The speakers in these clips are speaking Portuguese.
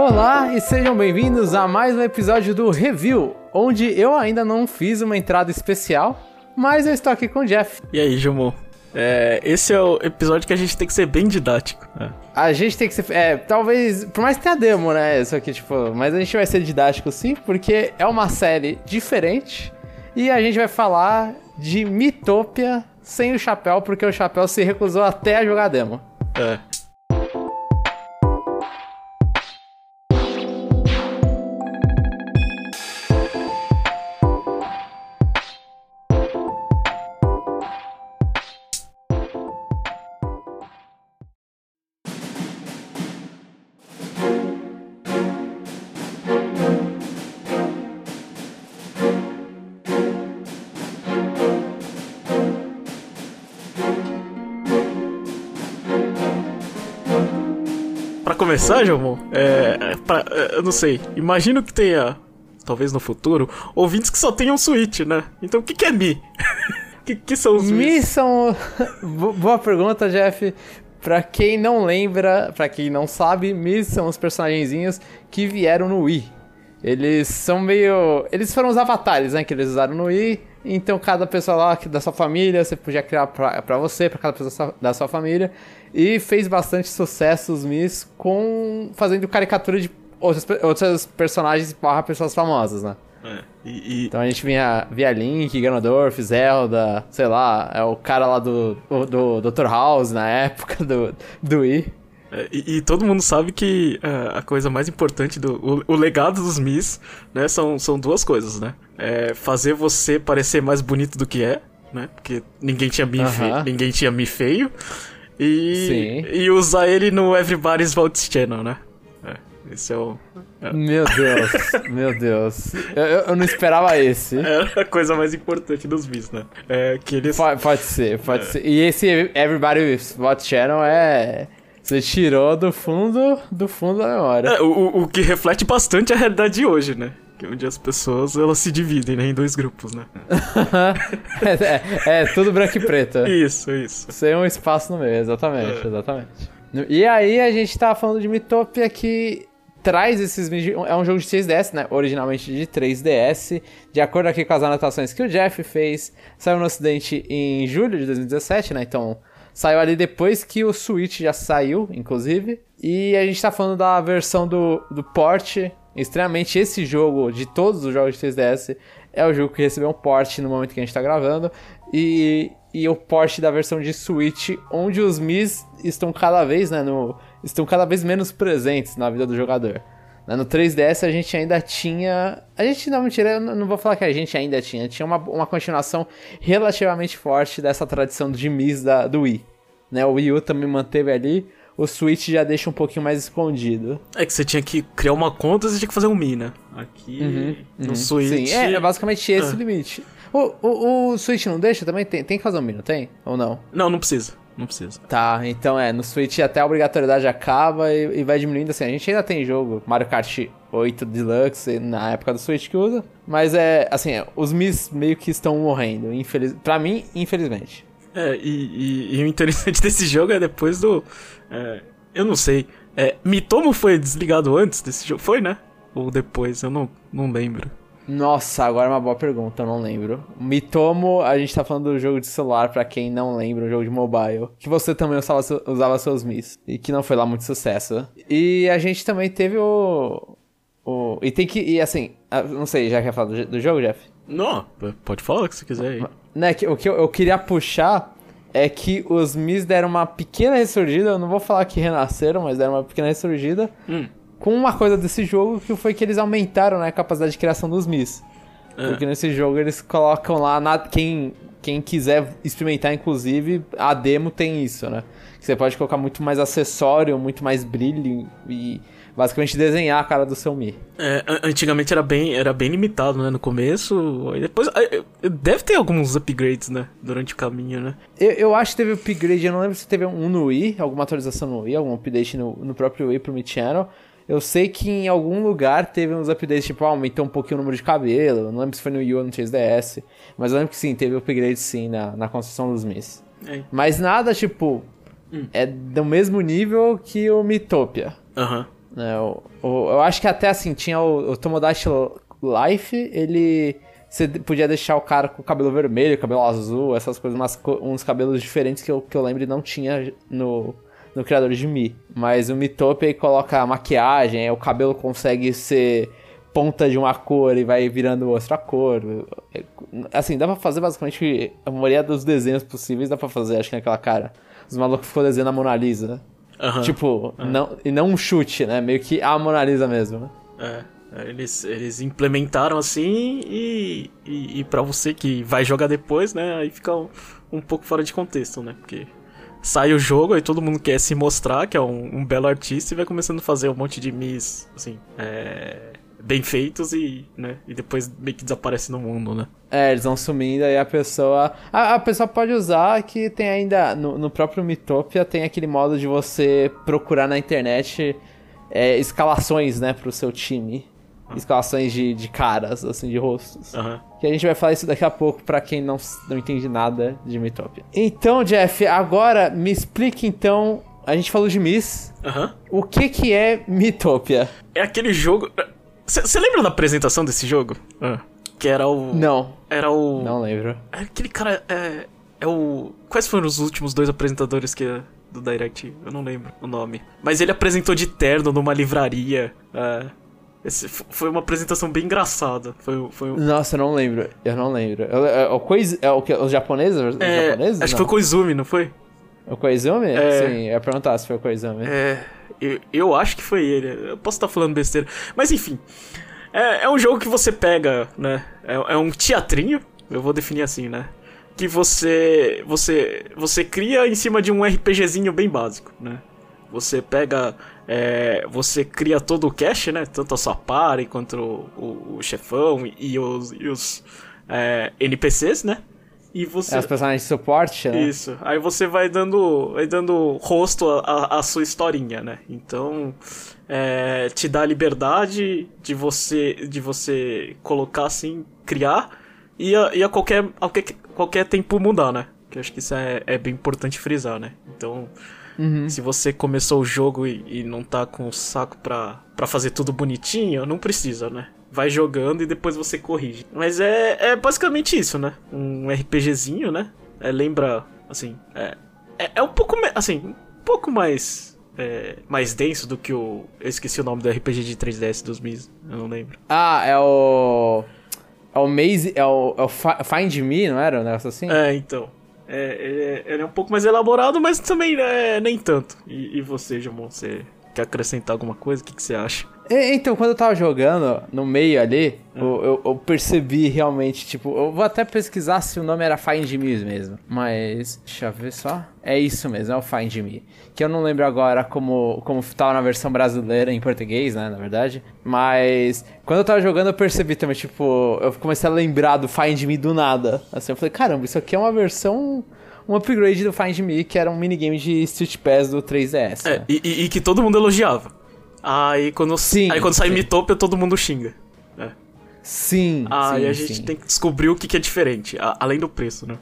Olá e sejam bem-vindos a mais um episódio do Review, onde eu ainda não fiz uma entrada especial, mas eu estou aqui com o Jeff. E aí, Jumon? É, esse é o episódio que a gente tem que ser bem didático. É. A gente tem que ser. É, talvez. Por mais que tenha demo, né? Isso aqui, tipo. Mas a gente vai ser didático sim, porque é uma série diferente. E a gente vai falar de Mitopia sem o chapéu, porque o chapéu se recusou até a jogar demo. É. começar, Jomon, é, é, pra, é, eu não sei. Imagino que tenha, talvez no futuro, ouvintes que só tenham Switch, né? Então o que, que é Mi? que, que são os Mi? Mi são. Boa pergunta, Jeff. Pra quem não lembra, pra quem não sabe, Mi são os personagenzinhos que vieram no Wii. Eles são meio. Eles foram os avatares, né? Que eles usaram no Wii. Então, cada pessoa lá da sua família, você podia criar pra, pra você, pra cada pessoa da sua família. E fez bastante sucesso os Mis com fazendo caricatura de outros, outros personagens barra pessoas famosas, né? É, e, e... Então a gente vinha via Link, Ganondorf, Zelda, sei lá, é o cara lá do, do, do Dr. House na época do, do Wii. É, e, e, todo mundo sabe que uh, a coisa mais importante do. O, o, legado dos Mis, né, são, são duas coisas, né? É fazer você parecer mais bonito do que é, né? Porque ninguém tinha Mi, uh -huh. feio, ninguém tinha Mi feio. E, Sim. e usar ele no Everybody's Vault Channel, né? É, esse é o. É. Meu Deus, meu Deus. Eu, eu, não esperava esse. É a coisa mais importante dos bis, né? É que eles. Pode, pode ser, pode é. ser. E esse Everybody's Vault Channel é. Você tirou do fundo do fundo da memória. É, o, o que reflete bastante a realidade de hoje, né? Que é onde as pessoas elas se dividem né, em dois grupos, né? é, é, é, tudo branco e preto. Isso, isso. Sem um espaço no meio, exatamente, é. exatamente. E aí a gente tá falando de Mitopia que traz esses É um jogo de 3DS, né? Originalmente de 3DS. De acordo aqui com as anotações que o Jeff fez, saiu no ocidente em julho de 2017, né? Então saiu ali depois que o Switch já saiu, inclusive. E a gente tá falando da versão do, do port Extremamente esse jogo, de todos os jogos de 3DS, é o jogo que recebeu um port no momento que a gente está gravando. E, e o port da versão de Switch, onde os Mis estão cada vez, né, no, estão cada vez menos presentes na vida do jogador. Né, no 3DS a gente ainda tinha. A gente não, mentira, eu não vou falar que a gente ainda tinha. Tinha uma, uma continuação relativamente forte dessa tradição de Mis da, do Wii. Né, o Wii U também manteve ali o Switch já deixa um pouquinho mais escondido. É que você tinha que criar uma conta e você tinha que fazer um Mi, né? Aqui uhum, no uhum. Switch. Sim, é, é basicamente esse ah. o limite. O, o, o Switch não deixa também? Tem, tem que fazer um Mi, não tem? Ou não? Não, não precisa. Não precisa. Tá, então é, no Switch até a obrigatoriedade acaba e, e vai diminuindo assim. A gente ainda tem jogo Mario Kart 8 Deluxe na época do Switch que usa. Mas é, assim, é, os Mis meio que estão morrendo. Infeliz... Pra mim, infelizmente. É, e, e, e, o interessante desse jogo é depois do. É, eu não sei. É, Mitomo foi desligado antes desse jogo? Foi, né? Ou depois? Eu não, não lembro. Nossa, agora é uma boa pergunta, eu não lembro. Mitomo, a gente tá falando do jogo de celular, para quem não lembra, um jogo de mobile. Que você também usava, usava seus Mis. E que não foi lá muito sucesso. E a gente também teve o. o e tem que. E assim, não sei, já quer falar do, do jogo, Jeff? Não, pode falar o que você quiser aí. Né, que, o que eu, eu, queria puxar é que os Mis deram uma pequena ressurgida, eu não vou falar que renasceram, mas deram uma pequena ressurgida, hum. com uma coisa desse jogo que foi que eles aumentaram né, a capacidade de criação dos Mis. É. Porque nesse jogo eles colocam lá, na, quem, quem quiser experimentar, inclusive, a demo tem isso, né? Você pode colocar muito mais acessório, muito mais brilho e basicamente desenhar a cara do seu Mi. É, antigamente era bem, era bem limitado, né? No começo. E depois. Deve ter alguns upgrades, né? Durante o caminho, né? Eu, eu acho que teve upgrade, eu não lembro se teve um no Wii, alguma atualização no Wii, algum update no, no próprio Wii pro Mi Channel. Eu sei que em algum lugar teve uns updates, tipo, ah, aumentou um pouquinho o número de cabelo. Não lembro se foi no Wii ou no 3DS. Mas eu lembro que sim, teve upgrade sim na, na construção dos Mis. É. Mas nada, tipo, hum. é do mesmo nível que o Mitopia. Aham. Né? O, o, eu acho que até assim, tinha o, o Tomodachi Life, ele. Você podia deixar o cara com cabelo vermelho, cabelo azul, essas coisas, umas, uns cabelos diferentes que eu, que eu lembro não tinha no, no criador de Mi. Mas o Mitopia coloca maquiagem, o cabelo consegue ser ponta de uma cor e vai virando outra cor. Assim, dá pra fazer basicamente a maioria dos desenhos possíveis, dá pra fazer, acho que naquela cara. Os malucos ficou desenhando a Mona Lisa, né? Uhum. Tipo, uhum. Não, e não um chute, né? Meio que a Mona Lisa mesmo, né? É. Eles, eles implementaram assim e, e, e para você que vai jogar depois, né? Aí fica um, um pouco fora de contexto, né? Porque sai o jogo e todo mundo quer se mostrar que é um, um, belo artista e vai começando a fazer um monte de mis, assim, é, bem feitos e, né, e depois meio que desaparece no mundo, né? É, eles vão sumindo e a pessoa. A, a pessoa pode usar que tem ainda. No, no próprio Mitopia tem aquele modo de você procurar na internet é, escalações, né, pro seu time. Escalações de, de caras, assim, de rostos. Uhum. Que a gente vai falar isso daqui a pouco para quem não, não entende nada de Mitopia. Então, Jeff, agora me explique então. A gente falou de Miss. Uhum. O que que é Mitopia? É aquele jogo. Você lembra da apresentação desse jogo? Ah. Que era o. Não. Era o. Não lembro. É aquele cara. É, é o. Quais foram os últimos dois apresentadores que do Direct? Eu não lembro o nome. Mas ele apresentou de terno numa livraria. É, esse foi uma apresentação bem engraçada. Foi, foi Nossa, eu não lembro. Eu não lembro. É, é, o, Koiz, é o que? Os japoneses? Os é, japoneses? Acho não. que foi o Koizumi, não foi? O Koizumi? É... Sim, eu ia perguntar se foi o Koizumi. É. Eu, eu acho que foi ele. Eu posso estar falando besteira. Mas enfim. É, é um jogo que você pega, né? É, é um teatrinho, eu vou definir assim, né? Que você, você, você cria em cima de um RPGzinho bem básico, né? Você pega. É, você cria todo o cache, né? Tanto a sua party quanto o, o, o chefão e os, e os é, NPCs, né? E você... É, os personagens de suporte, né? Isso. Aí você vai dando, vai dando rosto à sua historinha, né? Então, é, te dá a liberdade de você, de você colocar assim, criar e a, e a qualquer, a qualquer, qualquer tempo mudar, né? Que eu acho que isso é, é bem importante frisar, né? Então, uhum. se você começou o jogo e, e não tá com o saco pra, pra fazer tudo bonitinho, não precisa, né? Vai jogando e depois você corrige. Mas é, é basicamente isso, né? Um RPGzinho, né? É, lembra, assim, é, é, é, um pouco, assim, um pouco mais é, mais denso do que o. Eu esqueci o nome do RPG de 3DS dos Mis, eu não lembro. Ah, é o. É o Maze. É o, é o Find Me, não era? Um negócio assim? É, então. É, ele é, é um pouco mais elaborado, mas também é, nem tanto. E, e você, Jamon, você quer acrescentar alguma coisa? O que, que você acha? Então, quando eu tava jogando no meio ali, é. eu, eu, eu, percebi realmente, tipo, eu vou até pesquisar se o nome era Find Me mesmo. Mas, deixa eu ver só. É isso mesmo, é o Find Me. Que eu não lembro agora como, como tava na versão brasileira em português, né, na verdade. Mas, quando eu tava jogando, eu percebi também, tipo, eu comecei a lembrar do Find Me do nada. Assim, eu falei, caramba, isso aqui é uma versão um upgrade do Find Me, que era um minigame de Street Pass do 3DS. É, né? e, e, que todo mundo elogiava. Aí quando, sim, aí quando sai Mitopia, todo mundo xinga. Né? Sim. Aí sim, a gente sim. tem que descobrir o que, que é diferente, a, além do preço, né?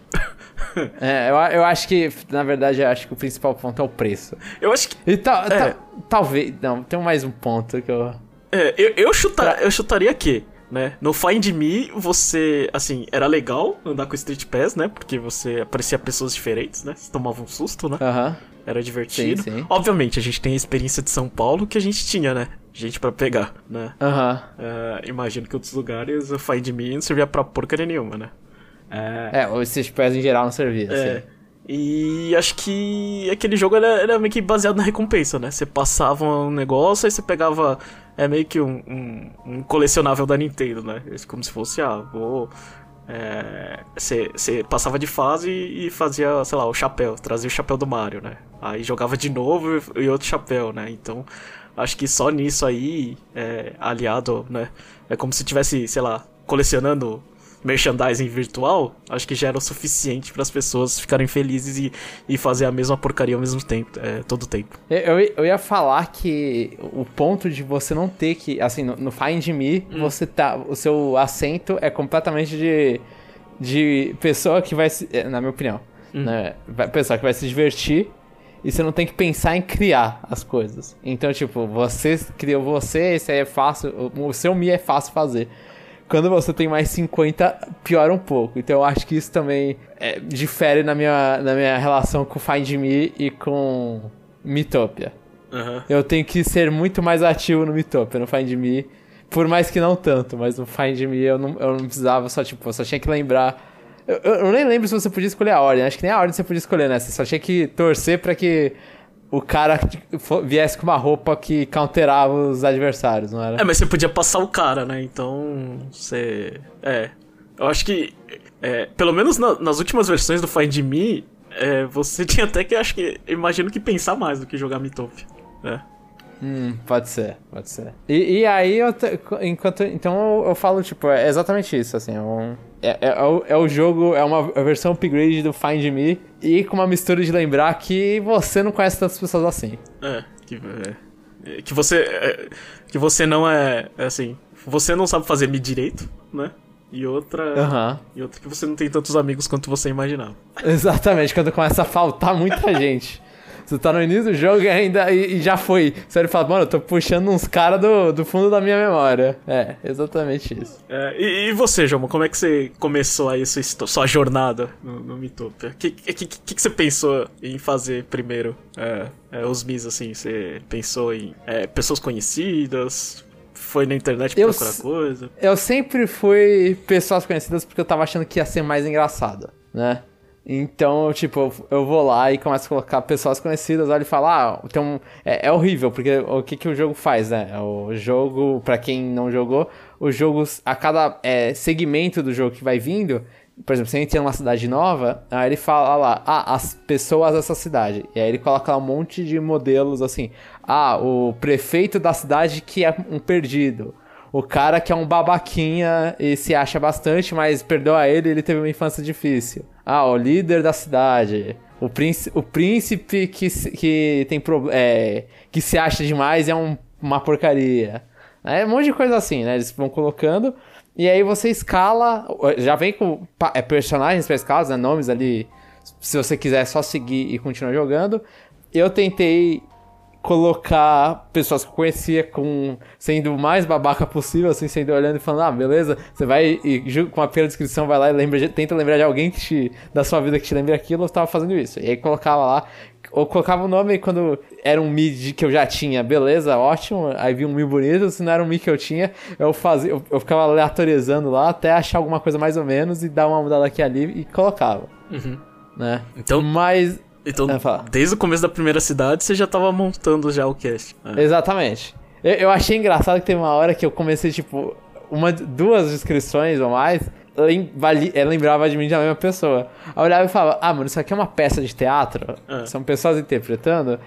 é, eu, eu acho que, na verdade, eu acho que o principal ponto é o preço. Eu acho que. E ta, é. ta, talvez. Não, tem mais um ponto que eu. É, eu, eu, chutar, eu chutaria que né? No Find Me, você, assim, era legal andar com Street Pass, né? Porque você aparecia pessoas diferentes, né? Você tomava um susto, né? Aham. Uh -huh. Era divertido. Sim, sim. Obviamente, a gente tem a experiência de São Paulo que a gente tinha, né? Gente para pegar, né? Aham. Uh -huh. uh, imagino que outros lugares o Find Me não servia pra porcaria nenhuma, né? É, é o Street Pass em geral não servia, é. Assim. E acho que aquele jogo era, era, meio que baseado na recompensa, né? Você passava um negócio, aí você pegava. É meio que um, um, um colecionável da Nintendo, né? Como se fosse, ah, vou. É, você, você passava de fase e fazia, sei lá, o chapéu, trazia o chapéu do Mario, né? Aí jogava de novo e outro chapéu, né? Então, acho que só nisso aí, é, aliado, né? É como se tivesse, sei lá, colecionando merchandising virtual, acho que já era o suficiente para as pessoas ficarem felizes e, e fazer a mesma porcaria ao mesmo tempo, é, todo o tempo. Eu, eu ia falar que o ponto de você não ter que, assim, no, no Find Me, hum. você tá, o seu assento é completamente de, de pessoa que vai se, é, na minha opinião, hum. né, pessoa que vai se divertir e você não tem que pensar em criar as coisas. Então, tipo, você criou você, esse aí é fácil, o seu Mi é fácil fazer. Quando você tem mais 50, piora um pouco. Então eu acho que isso também é, difere na minha, na minha relação com Find Me e com Mitopia. Uhum. Eu tenho que ser muito mais ativo no Mitopia, no Find Me. Por mais que não tanto, mas no Find Me eu não, eu não precisava só, tipo, eu só tinha que lembrar. Eu, eu, nem lembro se você podia escolher a ordem. Acho que nem a ordem você podia escolher, né? Você só tinha que torcer para que o cara viesse com uma roupa que counterava os adversários, não era? É, mas você podia passar o cara, né? Então, você... É, eu acho que, é, pelo menos na, nas últimas versões do Find Me, é, você tinha até que, acho que, imagino que pensar mais do que jogar Mitop, né? Hum, pode ser, pode ser. E, e aí, eu enquanto. Então eu, eu, falo, tipo, é exatamente isso, assim. É, um, é, é, é, o, é o jogo, é uma versão upgrade do Find Me e com uma mistura de lembrar que você não conhece tantas pessoas assim. É, que, é, que você. É, que você não é. Assim. Você não sabe fazer Me direito, né? E outra. Uhum. E outra que você não tem tantos amigos quanto você imaginava. Exatamente, quando começa a faltar muita gente. Você tá no início do jogo e ainda e, e já foi. Você ele fala, mano, eu tô puxando uns caras do, do fundo da minha memória. É, exatamente isso. É, e, e, você, João, como é que você começou aí sua, sua jornada no, no Mitopia? O que, que, que, que, você pensou em fazer primeiro? É, é, os Mis, assim, você pensou em é, pessoas conhecidas? Foi na internet eu, procurar coisa? Eu sempre fui pessoas conhecidas porque eu tava achando que ia ser mais engraçado, né? Então, tipo, eu vou lá e começo a colocar pessoas conhecidas, olha e falo, ah, tem um... é, é, horrível, porque o que, que o jogo faz, né? O jogo, para quem não jogou, o jogo, a cada é, segmento do jogo que vai vindo, por exemplo, você entra numa cidade nova, aí ele fala lá, ah, as pessoas dessa cidade. E aí ele coloca lá um monte de modelos assim, ah, o prefeito da cidade que é um perdido o cara que é um babaquinha e se acha bastante, mas perdeu a ele ele teve uma infância difícil. Ah, o líder da cidade. O príncipe, o príncipe que, que tem é, que se acha demais é um, uma porcaria. É um monte de coisa assim, né? Eles vão colocando. E aí você escala. Já vem com é, personagens para escalas, né? Nomes ali. Se você quiser só seguir e continuar jogando. Eu tentei colocar pessoas que eu conhecia com sendo o mais babaca possível, assim, sendo olhando e falando, ah, beleza, você vai e com a pela descrição vai lá e lembra, tenta lembrar de alguém que te, da sua vida que te lembre aquilo, eu tava fazendo isso. E aí colocava lá, ou colocava o nome quando era um mid que eu já tinha, beleza, ótimo, aí vi um mid bonito, se não era um mid que eu tinha, eu fazia, eu, eu ficava aleatorizando lá até achar alguma coisa mais ou menos e dar uma mudada aqui ali e colocava. Uhum. Né? Então, mas então, é, desde o começo da primeira cidade, você já tava montando já o cast. É. Exatamente. Eu, eu, achei engraçado que teve uma hora que eu comecei, tipo, uma, duas descrições ou mais, vali, é, lembrava de mim da mesma pessoa. Aí eu olhava e falava, ah, mano, isso aqui é uma peça de teatro? É. São pessoas interpretando?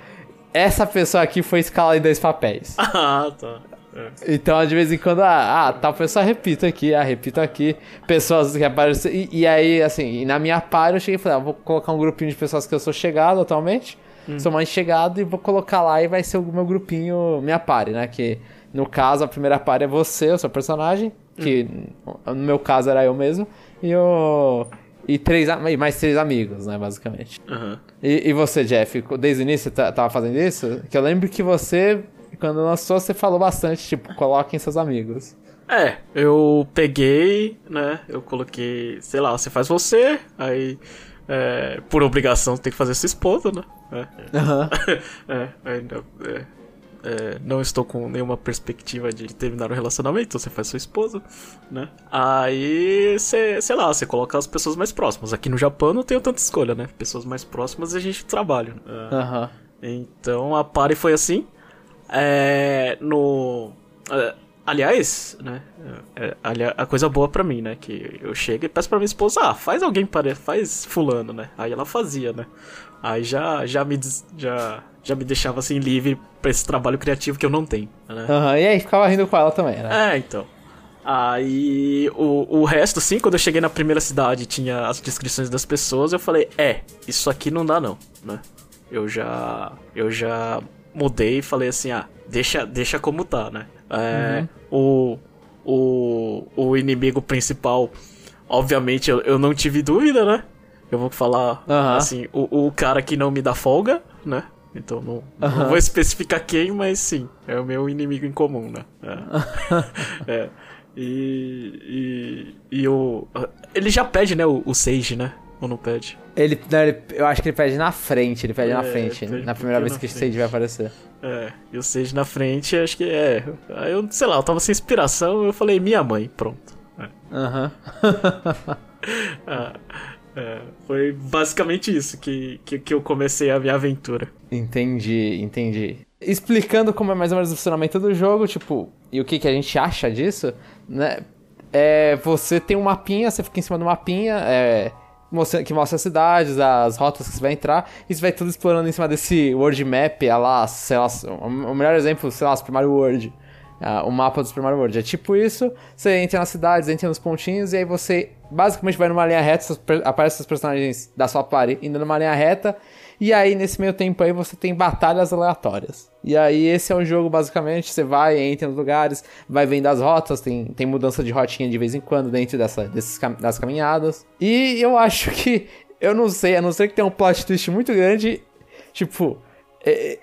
Essa pessoa aqui foi escalada em dois papéis. Ah, tá. É. Então, de vez em quando, ah, ah tal pessoa repito aqui, ah, repito aqui. Pessoas que aparecem. E, e aí, assim, na minha par eu cheguei e falei, ah, vou colocar um grupinho de pessoas que eu sou chegado atualmente. Hum. Sou mais chegado e vou colocar lá e vai ser o meu grupinho, minha pare, né? Que no caso, a primeira pare é você, o seu personagem. Que hum. no meu caso era eu mesmo. E o. E três, mais três amigos, né, basicamente. Uhum. E, e, você, Jeff, desde o início você tava fazendo isso? Que eu lembro que você quando lançou, você falou bastante, tipo, coloquem seus amigos. É, eu peguei, né? Eu coloquei, sei lá, você faz você, aí é, por obrigação tem que fazer sua esposa, né? É, uhum. é, ainda, é, não estou com nenhuma perspectiva de terminar o relacionamento, então você faz sua esposa, né? Aí você, sei lá, você coloca as pessoas mais próximas. Aqui no Japão não tenho tanta escolha, né? Pessoas mais próximas a gente trabalha. Uhum. Então a pare foi assim. É, no. É, aliás, né? É, a coisa boa para mim, né? Que eu chego e peço pra minha esposa, ah, faz alguém para faz fulano, né? Aí ela fazia, né? Aí já, já me já, já me deixava assim livre para esse trabalho criativo que eu não tenho, né? Uhum, e aí ficava rindo com ela também, né? É, então. Aí o, o resto, assim, quando eu cheguei na primeira cidade tinha as descrições das pessoas, eu falei, é, isso aqui não dá não, né? Eu já. Eu já mudei e falei assim, ah, deixa, deixa como tá, né? É, uhum. o, o, o inimigo principal, obviamente, eu, eu não tive dúvida, né? Eu vou falar, uhum. assim, o, o cara que não me dá folga, né? Então não, não vou especificar quem, mas sim, é o meu inimigo em comum, né? É. é. E, e, e o. Ele já pede, né? O, o Sage, né? Ou não pede? Ele, não, ele, eu acho que ele pede na frente, ele pede é, na frente, pede na primeira vez que o Sage vai aparecer. É, e o Sage na frente, acho que é. Aí eu, sei lá, eu tava sem inspiração, eu falei, minha mãe, pronto. Aham. É. É, foi basicamente isso que, que, que, eu comecei a minha aventura. Entendi, entendi. Explicando como é mais ou menos o funcionamento do jogo, tipo, e o que, que a gente acha disso, né? É, você tem um mapinha, você fica em cima do mapinha, é, que mostra as cidades, as rotas que você vai entrar, e você vai tudo explorando em cima desse world map, lá, sei lá, o melhor exemplo, sei lá, Super Mario World. Uh, o mapa do Super Mario World. É tipo isso, você entra nas cidades, entra nos pontinhos, e aí você basicamente vai numa linha reta, aparecem os personagens da sua party indo numa linha reta, e aí nesse meio tempo aí você tem batalhas aleatórias. E aí esse é o jogo basicamente, você vai, entra nos lugares, vai vendo as rotas, tem, tem mudança de rotinha de vez em quando dentro dessa, desses, das caminhadas. E eu acho que, eu não sei, a não ser que tenha um plot twist muito grande, tipo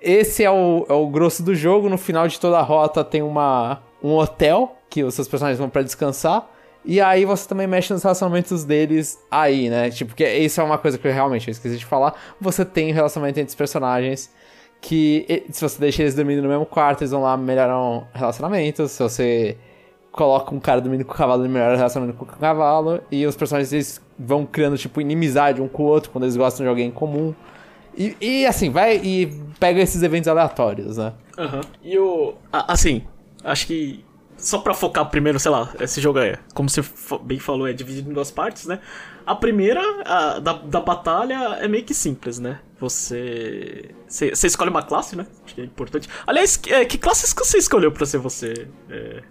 esse é o, é o grosso do jogo. No final de toda a rota tem uma, um hotel que os seus personagens vão para descansar. E aí você também mexe nos relacionamentos deles aí, né? Tipo, que isso é uma coisa que eu realmente esqueci de falar. Você tem um relacionamento entre os personagens que, se você deixa eles dormindo no mesmo quarto, eles vão lá melhorar relacionamentos. Se você coloca um cara dormindo com o cavalo, ele melhora o relacionamento com o cavalo. E os personagens eles vão criando, tipo, inimizade um com o outro quando eles gostam de alguém em comum. E, e, assim, vai e pega esses eventos aleatórios, né? Aham. Uhum. E o. Assim, acho que. Só pra focar primeiro, sei lá, esse jogo é, como você bem falou, é dividido em duas partes, né? A primeira, a, da, da batalha, é meio que simples, né? Você. Você escolhe uma classe, né? Acho que é importante. Aliás, que, é, que classes que você escolheu pra ser você, é,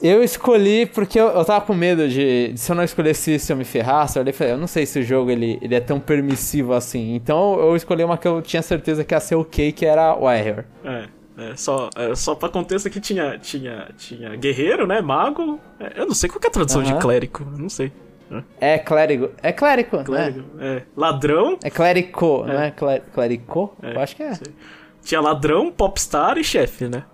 Eu escolhi porque eu, eu tava com medo de, de, Se eu não escolhesse isso, eu me ferrasse. Eu, falei, eu não sei se o jogo ele, ele é tão permissivo assim. Então eu escolhi uma que eu tinha certeza que ia ser ok, que era Warrior. É. É, só, é, só pra contexto aqui tinha, tinha, tinha guerreiro, né? Mago. É, eu não sei qual é a tradução de clérigo, não sei. É clérigo. É clérigo, clérigo né? É. Ladrão. É clérico, é. não é? Clérico? É, eu acho que é. Sei. Tinha ladrão, popstar e chefe, né?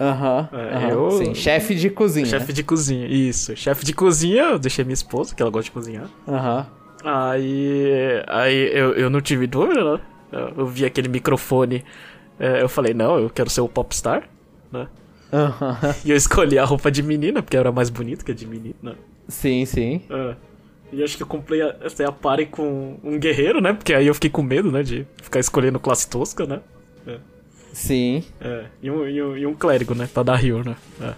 Aham. Uhum, é, eu... Sim, chefe de cozinha. Chefe de cozinha, isso. Chefe de cozinha, eu deixei minha esposa, que ela gosta de cozinhar. Aham. Uhum. Aí. Aí eu, eu não tive dúvida, né? Eu vi aquele microfone. É, eu falei, não, eu quero ser o popstar, né? Uhum. E eu escolhi a roupa de menina, porque era mais bonita que a de menina. Né? Sim, sim. É. E acho que eu comprei a, a pare com um guerreiro, né? Porque aí eu fiquei com medo, né? De ficar escolhendo classe tosca, né? É. Sim. É. E um, e um, e um clérigo, né? Pra dar rio, né? É.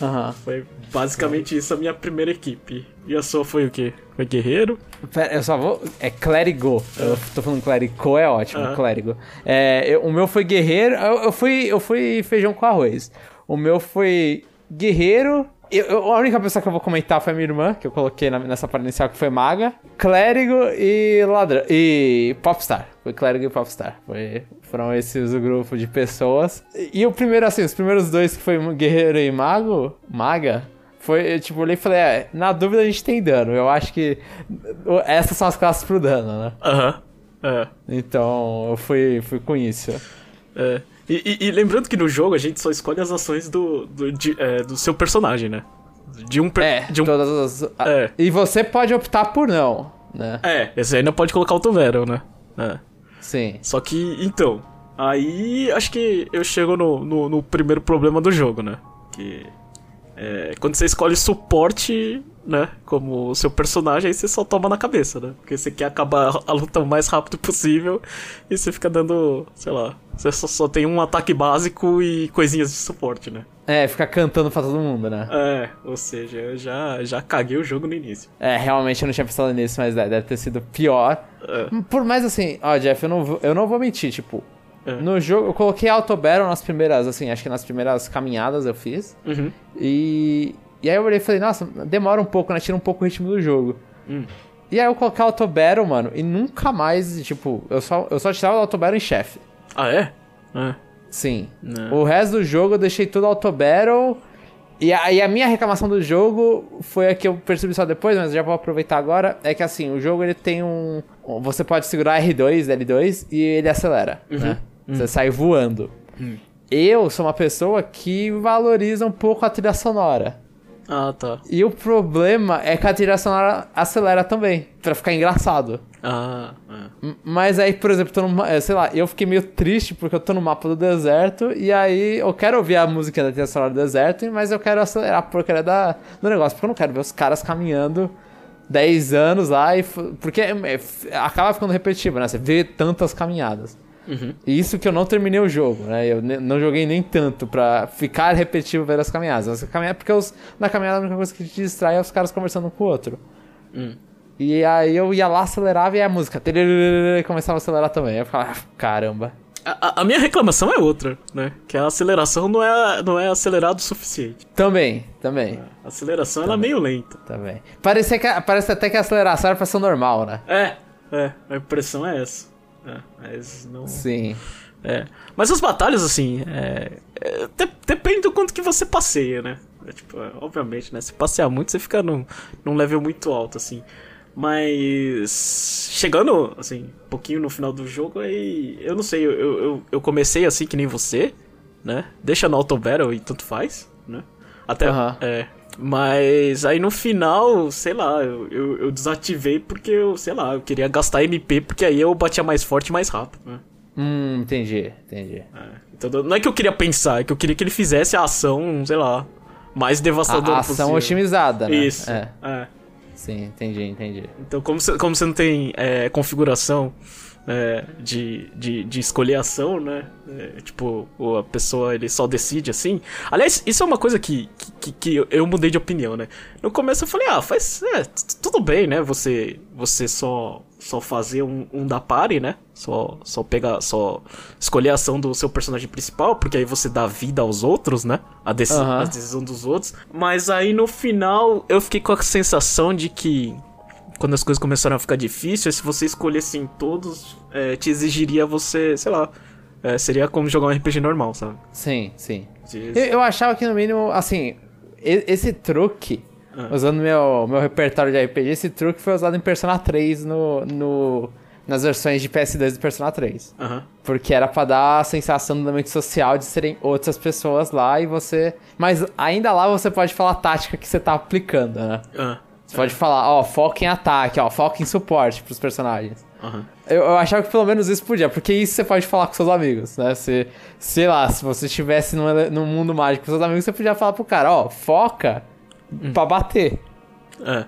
Uhum. Foi basicamente isso a minha primeira equipe. E a sua foi o quê? Foi guerreiro? Pera, eu só vou. É clérigo. Eu tô falando clérigo, é ótimo, clérigo. É, eu, o meu foi guerreiro. Eu, eu, fui, eu fui feijão com arroz. O meu foi guerreiro, eu, eu, a única pessoa que eu vou comentar foi a minha irmã, que eu coloquei na, nessa parte inicial, que foi maga, clérigo e ladrão. E popstar. Foi clérigo e popstar. Foi, foram esses o grupo de pessoas. E, e, o primeiro, assim, os primeiros dois que foi guerreiro e mago, maga, foi, eu, tipo, olhei e falei, é, na dúvida a gente tem dano. Eu acho que essas são as classes pro dano, né? Aham. É. Então, eu fui, fui com isso. É. E, e, e, lembrando que no jogo a gente só escolhe as ações do, do, de, é, do seu personagem, né? De um, per... é, de um... todas as... É. E você pode optar por não, né? É, aí não pode colocar o Tovero, né? É. Sim. Só que, então, aí acho que eu chego no, no, no primeiro problema do jogo, né? Que é, quando você escolhe suporte, né, como o seu personagem, aí você só toma na cabeça, né? Porque você quer acabar a luta o mais rápido possível e você fica dando, sei lá, você só, só tem um ataque básico e coisinhas de suporte, né? É, ficar cantando pra todo mundo, né? É, ou seja, eu já, já caguei o jogo no início. É, realmente eu não tinha pensado nisso, mas deve ter sido pior. É. Por mais assim, ó, Jeff, eu não, vou, eu não vou mentir, tipo, é. No jogo, eu coloquei Auto Battle nas primeiras, assim, acho que nas primeiras caminhadas eu fiz. Uhum. E. E aí eu olhei e falei, nossa, demora um pouco, né? Tira um pouco o ritmo do jogo. Hum. E aí eu coloquei Auto Battle, mano, e nunca mais, tipo, eu só, eu só tirava o Auto Battle em chefe. Ah, é? É. Sim. Não. O resto do jogo eu deixei tudo Auto Battle. E a, e a minha reclamação do jogo foi a que eu percebi só depois, mas já vou aproveitar agora. É que assim, o jogo ele tem um. Você pode segurar R2, L2 e ele acelera, né? Você sai voando. Eu sou uma pessoa que valoriza um pouco a trilha sonora. Ah, tá. E o problema é que a trilha sonora acelera também, pra ficar engraçado. Ah, é. Mas aí, por exemplo, tô no, ma- eh, sei lá, eu fiquei meio triste porque eu tô no mapa do deserto e aí eu quero ouvir a música da trilha sonora do deserto, mas eu quero acelerar a porcaria da, do negócio, porque eu não quero ver os caras caminhando 10 anos lá e. Porque é- é acaba ficando repetitivo, né? Você vê tantas caminhadas. Uhum. E isso que eu não terminei o jogo, né? Eu não joguei nem tanto pra ficar repetitivo ver as caminhadas. Mas porque os, na caminhada a única coisa que te distrai é os caras conversando com o outro. Hum. E aí eu ia lá, acelerava e a música começava a acelerar também. Eu ficava, ah, caramba. A, a- minha reclamação é outra, né? Que a aceleração não é, não é acelerado o suficiente. Também, também, A aceleração ela é meio lenta. também. Parecia que, parece até que a aceleração era pra ser normal, né? É, é, a impressão é essa. É, mas não. Sim. É. Mas as batalhas, assim, é, é, de- depende do quanto que você passeia, né? É, tipo, é, obviamente, né? Se passear muito, você fica num, num level muito alto, assim. Mas chegando, assim, um pouquinho no final do jogo, aí. Eu não sei, eu, eu, eu- comecei assim que nem você, né? Deixa no Auto Battle e tanto faz, né? Até. Aham. É. Mas aí no final, sei lá, eu, eu, eu desativei porque eu, sei lá, eu queria gastar MP porque aí eu batia mais forte e mais rápido, né? Hum, entendi, entendi. É, Então não é que eu queria pensar, é que eu queria que ele fizesse a ação, sei lá, mais A, devastadora a ação possível. otimizada, né? Isso. É, é. sim, entendi, entendi. Então, como você, como não tem é, configuração é, de, de, de escolher ação, né? É, tipo, a pessoa ele só decide assim. Aliás, isso é uma coisa que, que, que eu- mudei de opinião, né? No começo eu falei, ah, faz. É, tudo bem, né? Você, você só, só fazer um, um da party, né? Só, só pegar. Só escolher a ação do seu personagem principal, porque aí você dá vida aos outros, né? A, deci Aham. a decisão dos outros. Mas aí no final eu fiquei com a sensação de que quando as coisas começaram a ficar difíceis, se você escolhesse em todos, é, te exigiria você, sei lá, é, seria como jogar um RPG normal, sabe? Sim, sim. Eu, eu achava que no mínimo, assim, esse truque, Ah. usando meu, meu repertório de RPG, esse truque foi usado em Persona 3 no, no, nas versões de PS2 do Persona 3. Aham. Porque era pra dar a sensação do momento social de serem outras pessoas lá e você. Mas ainda lá você pode falar a tática que você tá aplicando, né? Ah, Você pode falar, ó, foca em ataque, ó, foca em suporte pros personagens. aham. Eu, eu achava que pelo menos isso podia, porque isso você pode falar com seus amigos, né? Se, sei lá, se você estivesse num, num mundo mágico com seus amigos, você podia falar pro cara, ó, foca pra bater. É.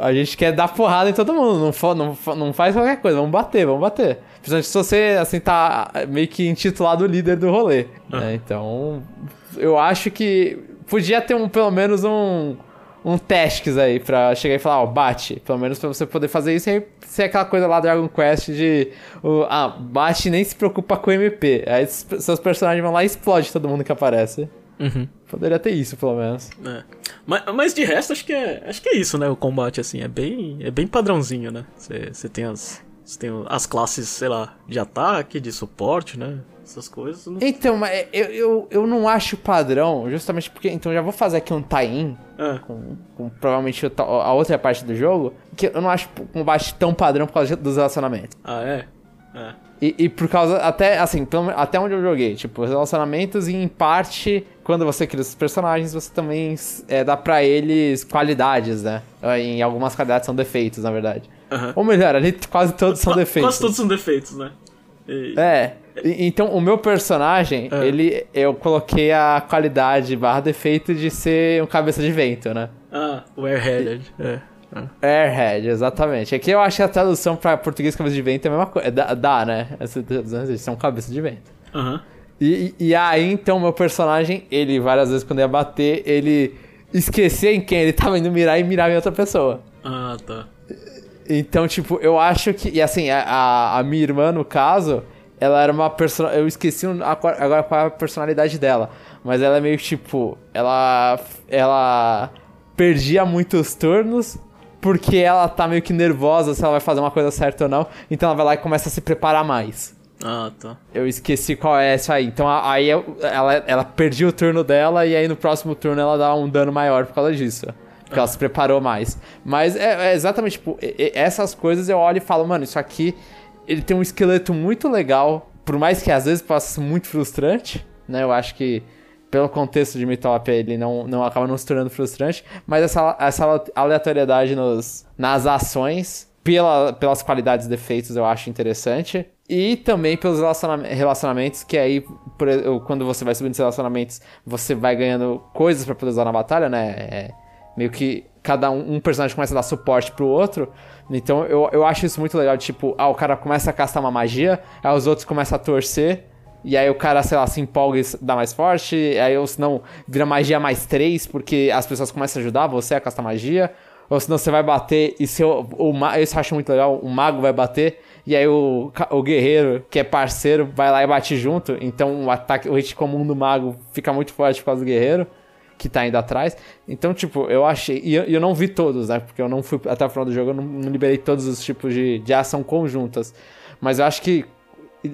A gente quer dar porrada em todo mundo, não, fo- não, não faz qualquer coisa, vamos bater, vamos bater. Principalmente se você, assim, tá meio que intitulado líder do rolê. né? Então, eu acho que podia ter um, pelo menos um, um tasks aí pra chegar e falar, ó, bate. Pelo menos pra você poder fazer isso e aí ser aquela coisa lá Dragon Quest de, o, ah, bate nem se preocupa com o MP. Aí seus personagens vão lá e explode todo mundo que aparece. Uhum. Poderia ter isso, pelo menos. É. Mas, mas de resto, acho que é, acho que é isso, né? O combate, assim, é bem, é bem padrãozinho, né? Você tem as, você tem as classes, sei lá, de ataque, de suporte, né? Essas coisas. Não... Então, mas eu, eu, eu não acho padrão, justamente porque. Então já vou fazer aqui um tie-in É. com, com provavelmente a outra parte do jogo, que eu não acho combate tão padrão por causa dos relacionamentos. Ah, é? É. E, e por causa, até assim, até onde eu joguei, tipo, relacionamentos e em parte, quando você cria os personagens, você também é, dá pra eles qualidades, né? Em algumas qualidades são defeitos, na verdade. Aham. Ou melhor, ali quase todos são defeitos. Quase todos são defeitos, né? E- É. Então, o meu personagem, É. ele. Eu coloquei a qualidade barra defeito de ser um cabeça de vento, né? Ah, o Airheaded. É. é. Airhead, exatamente. Aqui eu acho que a tradução pra português cabeça de vento é a mesma coisa. Dá, dá, né? Essa tradução existe, são cabeça de vento. Aham. E, e e aí, então, meu personagem, ele várias vezes quando ia bater, ele esquecia em quem ele tava indo mirar e mirava em outra pessoa. Ah, tá. Então, tipo, eu acho que. E assim, a, a, minha irmã, no caso, ela era uma pessoa. Eu esqueci agora agora qual é a personalidade dela. Mas ela é meio tipo. Ela. Ela perdia muitos turnos. Porque ela tá meio que nervosa se ela vai fazer uma coisa certa ou não. Então ela vai lá e começa a se preparar mais. Ah, tá. Eu esqueci qual é essa aí. Então aí ela, ela perdia o turno dela e aí no próximo turno ela dá um dano maior por causa disso. Porque ela se preparou mais. Mas é, é exatamente, tipo, essas coisas eu olho e falo, mano, isso aqui. Ele tem um esqueleto muito legal. Por mais que às vezes possa ser muito frustrante, né? Eu acho que pelo contexto de Mitop, ele não, não acaba não se tornando frustrante, mas essa, essa aleatoriedade nos, nas ações, pela, pelas qualidades e defeitos, eu acho interessante. E também pelos relacionamentos, que aí, por, quando você vai subindo relacionamentos, você vai ganhando coisas para poder usar na batalha, né? É, meio que cada um, um, personagem começa a dar suporte pro outro. Então eu, eu acho isso muito legal. Tipo, ah, o cara começa a castar uma magia, aí os outros começam a torcer. E aí o cara, sei lá, se empolga e dá mais forte. Aí ou senão vira magia mais 3, porque as pessoas começam a ajudar você a castar magia. Ou senão você vai bater e seu, o, o, isso eu acho muito legal, o mago vai bater. E aí o, o guerreiro, que é parceiro, vai lá e bate junto. Então o ataque, o hit comum do mago fica muito forte por causa do guerreiro que tá indo atrás. Então, tipo, eu achei. E eu, eu, não vi todos, né? Porque eu não fui até o final do jogo, eu não, não liberei todos os tipos de, de ação conjuntas. Mas eu acho que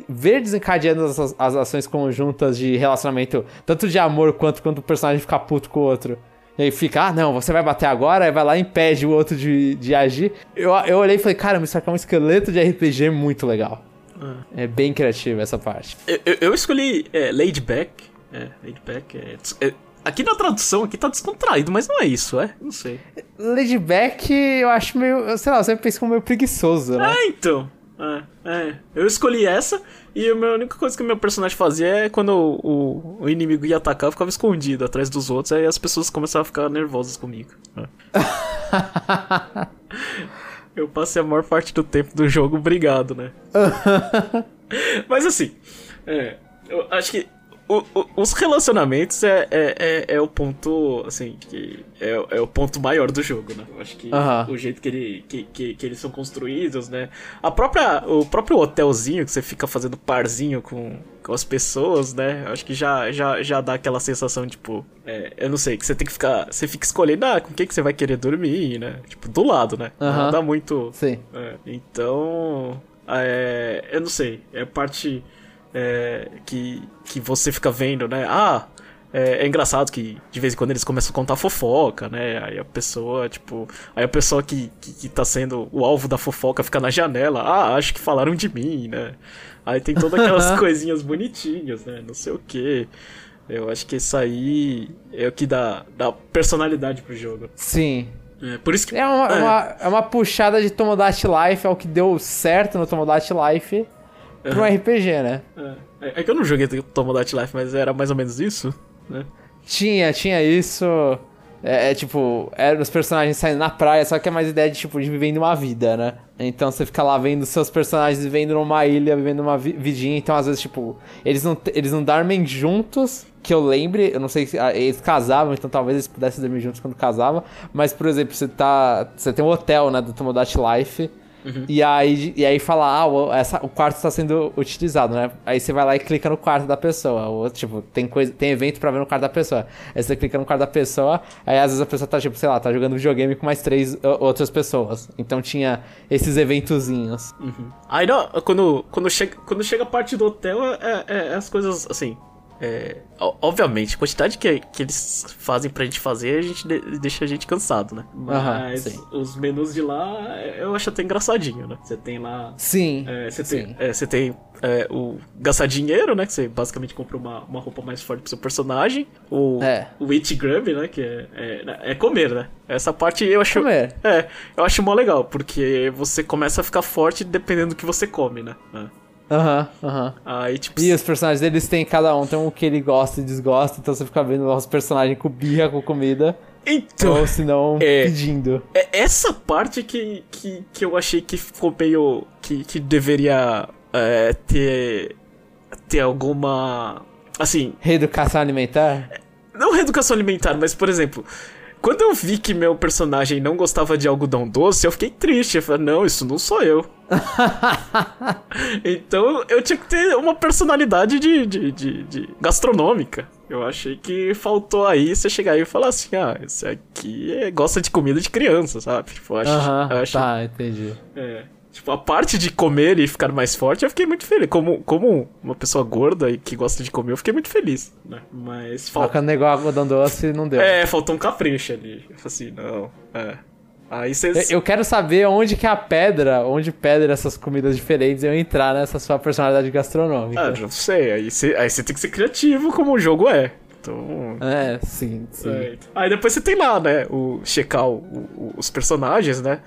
ver desencadeando as, as ações conjuntas de relacionamento, tanto de amor quanto quando o personagem fica puto com o outro. E aí fica, ah, não, você vai bater agora, aí vai lá e impede o outro de, de agir. Eu, eu olhei e falei, caramba, isso aqui é um esqueleto de RPG muito legal. Ah. É bem criativo essa parte. Eu, eu, eu escolhi é, Laid Back. É, Laid Back é, é, Aqui na tradução, aqui tá descontraído, mas não é isso, é? Não sei. Laid Back, eu acho meio. Sei lá, eu sempre penso como meio preguiçoso, né? É, então. É, é. Eu escolhi essa e a única coisa que o meu personagem fazia é quando o, o, o, inimigo ia atacar, eu ficava escondido atrás dos outros, aí as pessoas começavam a ficar nervosas comigo. É. eu passei a maior parte do tempo do jogo obrigado, né? Mas assim, é, eu acho que o, o, os relacionamentos é, é, é, é, o ponto, assim, que é, é o ponto maior do jogo, né? Eu acho que o jeito que, ele, que, que, que, eles são construídos, né? A própria, o próprio hotelzinho que você fica fazendo parzinho com, com as pessoas, né? Eu acho que já, já, já dá aquela sensação, tipo, é, eu não sei, que você tem que ficar, você fica escolhendo, ah, com quem que você vai querer dormir, né? Tipo, do lado, né? Não dá muito... Sim. É, então, é, eu não sei, é parte é, que, que você fica vendo, né? Ah, é, é, engraçado que de vez em quando eles começam a contar fofoca, né? Aí a pessoa, tipo. Aí a pessoa que, que, que tá sendo o alvo da fofoca fica na janela. Ah, acho que falaram de mim, né? Aí tem todas aquelas coisinhas bonitinhas, né? Não sei o que. Eu acho que isso aí é o que dá, dá personalidade pro jogo. Sim. É, por isso que. É uma, é. uma, é uma puxada de Tomodachi Life, é o que deu certo no Tomodachi Life pra um RPG, né? É. é que eu não joguei Tomodachi Life, mas era mais ou menos isso, né? Tinha, tinha isso. É, é, tipo, eram os personagens saindo na praia, só que é mais ideia de, tipo, de vivendo uma vida, né? Então você fica lá vendo seus personagens vivendo numa ilha, vivendo uma vi vidinha. Então, às vezes, tipo, eles não, eles não dormem juntos, que eu lembre. Eu não sei se ah, eles casavam, então talvez eles pudessem dormir juntos quando casavam. Mas, por exemplo, você tá. Você tem um hotel, né, do Tomodachi Life. Uhum. E, aí, e aí fala, ah, o, essa, o quarto está sendo utilizado, né? Aí você vai lá e clica no quarto da pessoa. Ou, tipo, tem, coisa, tem evento pra ver no quarto da pessoa. Aí você clica no quarto da pessoa, aí às vezes a pessoa tá, tipo, sei lá, tá jogando videogame com mais três outras pessoas. Então tinha esses eventozinhos. Uhum. Aí não, quando, quando, chega, quando chega a parte do hotel, é, é, é as coisas assim. É, obviamente, a quantidade que, que eles fazem pra gente fazer, a gente de, deixa a gente cansado, né? Mas os menus de lá eu acho até engraçadinho, né? Você tem lá. Sim. É, você tem, é, você tem é, o gastar dinheiro, né? Que você basicamente compra uma, uma roupa mais forte pro seu personagem. O, é. o Eat Grub, né? Que é, é, é, comer, né? Essa parte eu acho. Comer. É, eu acho mó legal, porque você começa a ficar forte dependendo do que você come, né? Aham, uhum, aham. Uhum. Aí, tipo. E os personagens deles têm cada um, tem um que ele gosta e desgosta, então você fica vendo os personagens com birra com comida. Então. Ou se não, é, pedindo. É essa parte que, que, que eu achei que ficou meio. que, que deveria é, ter. ter alguma. Assim. Reeducação alimentar? Não reeducação alimentar, mas, por exemplo. Quando eu vi que meu personagem não gostava de algodão doce, eu fiquei triste. Eu falei, não, isso não sou eu. então eu tinha que ter uma personalidade de, de, de, de, gastronômica. Eu achei que faltou aí você chegar aí e falar assim: ah, esse aqui é, gosta de comida de criança, sabe? Tipo, eu acho, uh -huh, eu acho, tá, entendi. É. Tipo, a parte de comer e ficar mais forte, eu fiquei muito feliz. Como, como uma pessoa gorda e que gosta de comer, eu fiquei muito feliz, né? Mas falta. Quando negou algodão doce, não deu. É, faltou um capricho ali. Eu falei assim, não, é. Aí cês... Eu quero saber onde que a pedra, onde pedra essas comidas diferentes eu entrar nessa sua personalidade gastronômica. Ah, não sei. Aí você aí tem que ser criativo como o jogo é. Então... É, sim, sim. É. Aí depois você tem lá, né, o checar o, o, os personagens, né?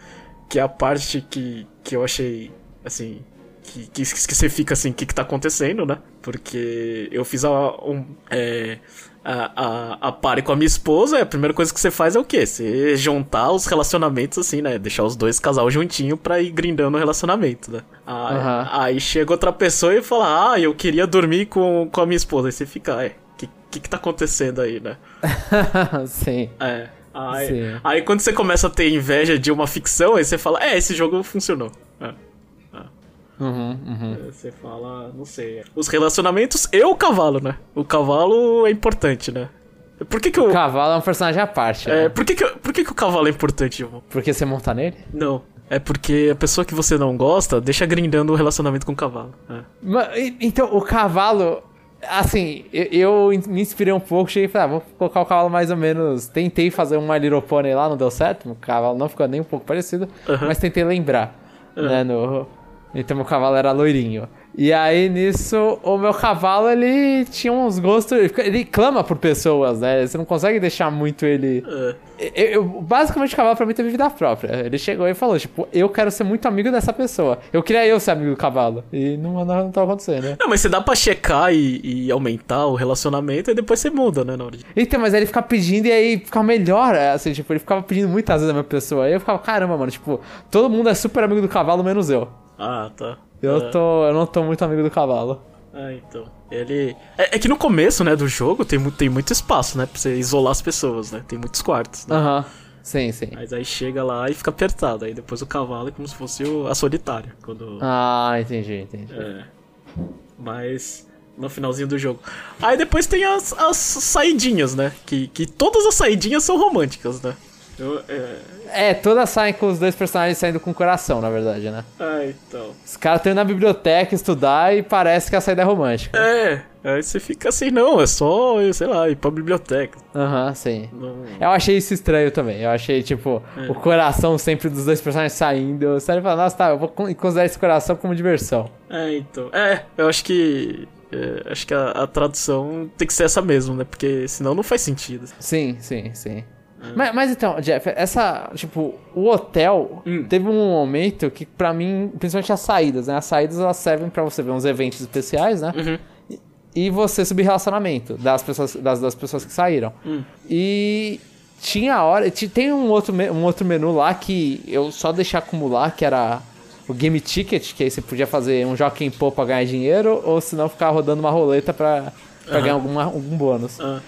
Que é a parte que, que eu achei, assim, que, que, que você fica assim, o que, que tá acontecendo, né? Porque eu fiz a, um, é, a, a, a pare com a minha esposa, a primeira coisa que você faz é o quê? Você juntar os relacionamentos, assim, né? Deixar os dois casal juntinho pra ir grindando o relacionamento, né? Aí, uhum. aí chega outra pessoa e fala, ah, eu queria dormir com, com a minha esposa. Aí você fica, é, o que, que, que tá acontecendo aí, né? Sim. É. Aí, aí, quando você começa a ter inveja de uma ficção, aí você fala, é, esse jogo funcionou. É. é. Uhum, uhum. Você fala, não sei. Os relacionamentos e o cavalo, né? O cavalo é importante, né? Por que, que o... o cavalo é um personagem à parte. É, né? por, que, que, por que, que o cavalo é importante, João? Porque você monta nele? Não. É porque a pessoa que você não gosta deixa grindando o relacionamento com o cavalo. É. Mas, então, o cavalo Assim, eu, eu, me inspirei um pouco, cheguei e falei, ah, vou colocar o cavalo mais ou menos. Tentei fazer uma Little Pony lá, não deu certo. O cavalo não ficou nem um pouco parecido, mas tentei lembrar. Né, no, então meu cavalo era loirinho. E aí nisso, o meu cavalo ele tinha uns gostos. Ele clama por pessoas, né? Você não consegue deixar muito ele. Uh. Eu, eu, basicamente, o cavalo pra mim teve vida própria. Ele chegou e falou: Tipo, eu quero ser muito amigo dessa pessoa. Eu queria eu ser amigo do cavalo. E não, não, não tava acontecendo, né? Não, mas você dá pra checar e, e aumentar o relacionamento e depois você muda, né, de... Então, mas aí ele ficava pedindo e aí ficava melhor. É, assim, tipo, ele ficava pedindo muitas vezes a minha pessoa. Aí eu ficava, caramba, mano, tipo, todo mundo é super amigo do cavalo, menos eu. Ah, tá. Eu, é. tô, eu não tô muito amigo do cavalo. Ah, então. Ele. É, é, que no começo, né, do jogo tem, tem muito espaço, né? Pra você isolar as pessoas, né? Tem muitos quartos. Né? Aham. Né? Sim, sim. Mas aí chega lá e fica apertado. Aí depois o cavalo é como se fosse o, a solitária. Quando... Ah, entendi, entendi. É. Mas no finalzinho do jogo. Aí depois tem as, as saidinhas, né? Que, que todas as saidinhas são românticas, né? Eu, é... é, todas saem com os dois personagens saindo com o coração, na verdade, né? Ah, então. Os caras estão indo na biblioteca estudar e parece que a saída é romântica. É, aí você fica assim, não, é só, sei lá, ir pra biblioteca. Aham, uhum, sim. Não... Eu achei isso estranho também. Eu achei, tipo, é. o coração sempre dos dois personagens saindo. Sério, falando, nossa, tá, eu vou considerar esse coração como diversão. É, então. É, eu acho que. É, acho que a, a tradução tem que ser essa mesmo, né? Porque senão não faz sentido. Sim, sim, sim. Mas, mas, então, Jeff, essa. Tipo, o hotel hum. teve um momento que, pra mim, principalmente as saídas, né? As saídas elas servem pra você ver uns eventos especiais, né? Uhum. E, e, você subir relacionamento das pessoas, das, das pessoas que saíram. Hum. E tinha hora. Tem um outro, um outro menu lá que eu só deixei acumular, que era o Game Ticket, que aí você podia fazer um Jockey Pô pra ganhar dinheiro, ou se não ficar rodando uma roleta pra, pra uhum. ganhar alguma, algum bônus. Uhum.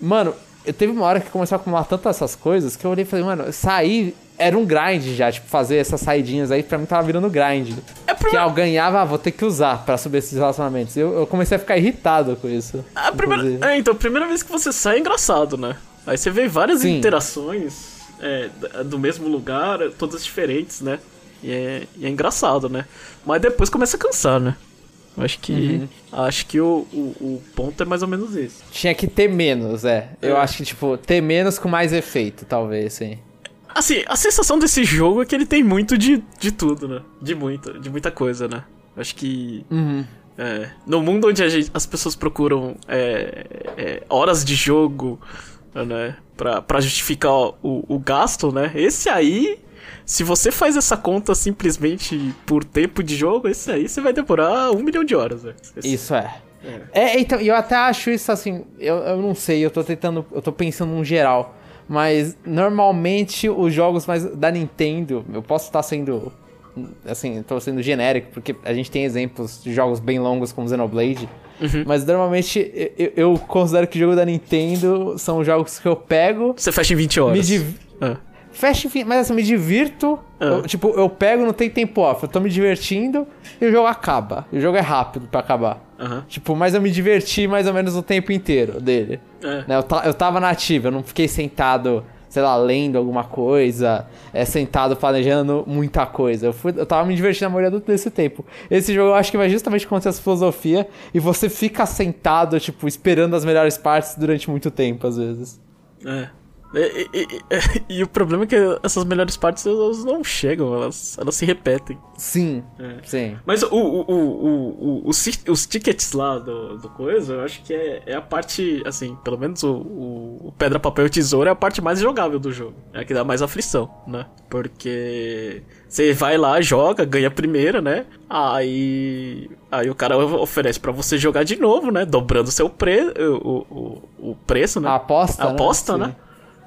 Mano, eu teve uma hora que começou a acumular tantas essas coisas que eu olhei e falei, mano, sair era um grind já, tipo, fazer essas saidinhas aí pra mim tava virando grind. É Que eu ganhava, ah, vou ter que usar pra subir esses relacionamentos. Eu, eu comecei a ficar irritado com isso. A primeira, é, então, a primeira vez que você sai é engraçado, né? Aí você vê várias Sim. interações é, do mesmo lugar, todas diferentes, né? E é, e é engraçado, né? Mas depois começa a cansar, né? Acho que uhum. acho que o, o, o, ponto é mais ou menos esse. Tinha que ter menos, é. é. Eu acho que, tipo, ter menos com mais efeito, talvez, sim. Assim, a sensação desse jogo é que ele tem muito de, de tudo, né? De muita, de muita coisa, né? Acho que. Uhum. É, no mundo onde gente, as pessoas procuram é, é, horas de jogo, né? Pra, pra justificar o, o gasto, né? Esse aí se você faz essa conta simplesmente por tempo de jogo, esse aí você vai demorar um milhão de horas, né? Isso é. é. É, então, eu até acho isso assim, eu, eu não sei, eu tô tentando, eu tô pensando no geral, mas normalmente os jogos mais da Nintendo, eu posso estar sendo, assim, tô sendo genérico, porque a gente tem exemplos de jogos bem longos como Xenoblade, uhum. mas normalmente eu, eu, considero que jogo da Nintendo são jogos que eu pego... Você fecha em 20 horas. Me div... ah. Fecha enfim, mas assim, me divirto. Ah. Eu, tipo, eu pego, não tem tempo off. Eu tô me divertindo e o jogo acaba. o jogo é rápido para acabar. Uhum. Tipo, mas eu me diverti mais ou menos o tempo inteiro dele. É. Né, eu, eu tava na ativa, eu não fiquei sentado sei lá, lendo alguma coisa, é, sentado planejando muita coisa. Eu, fui, eu tava me divertindo a maioria desse tempo. Esse jogo eu acho que vai justamente contra essa filosofia e você fica sentado, tipo, esperando as melhores partes durante muito tempo, às vezes. É. E, e, e, e, o problema é que essas melhores partes elas não chegam, elas, elas se repetem. Sim, é. sim. Mas o, o, o, o, os, os tickets lá do, do coisa, eu acho que é, é a parte, assim, pelo menos o, o, pedra, papel e tesoura é a parte mais jogável do jogo. É a que dá mais aflição, né? Porque você vai lá, joga, ganha a primeira, né? Aí, aí o cara oferece para você jogar de novo, né? Dobrando seu pre, o, o, o preço, né? A aposta, a aposta, né? né?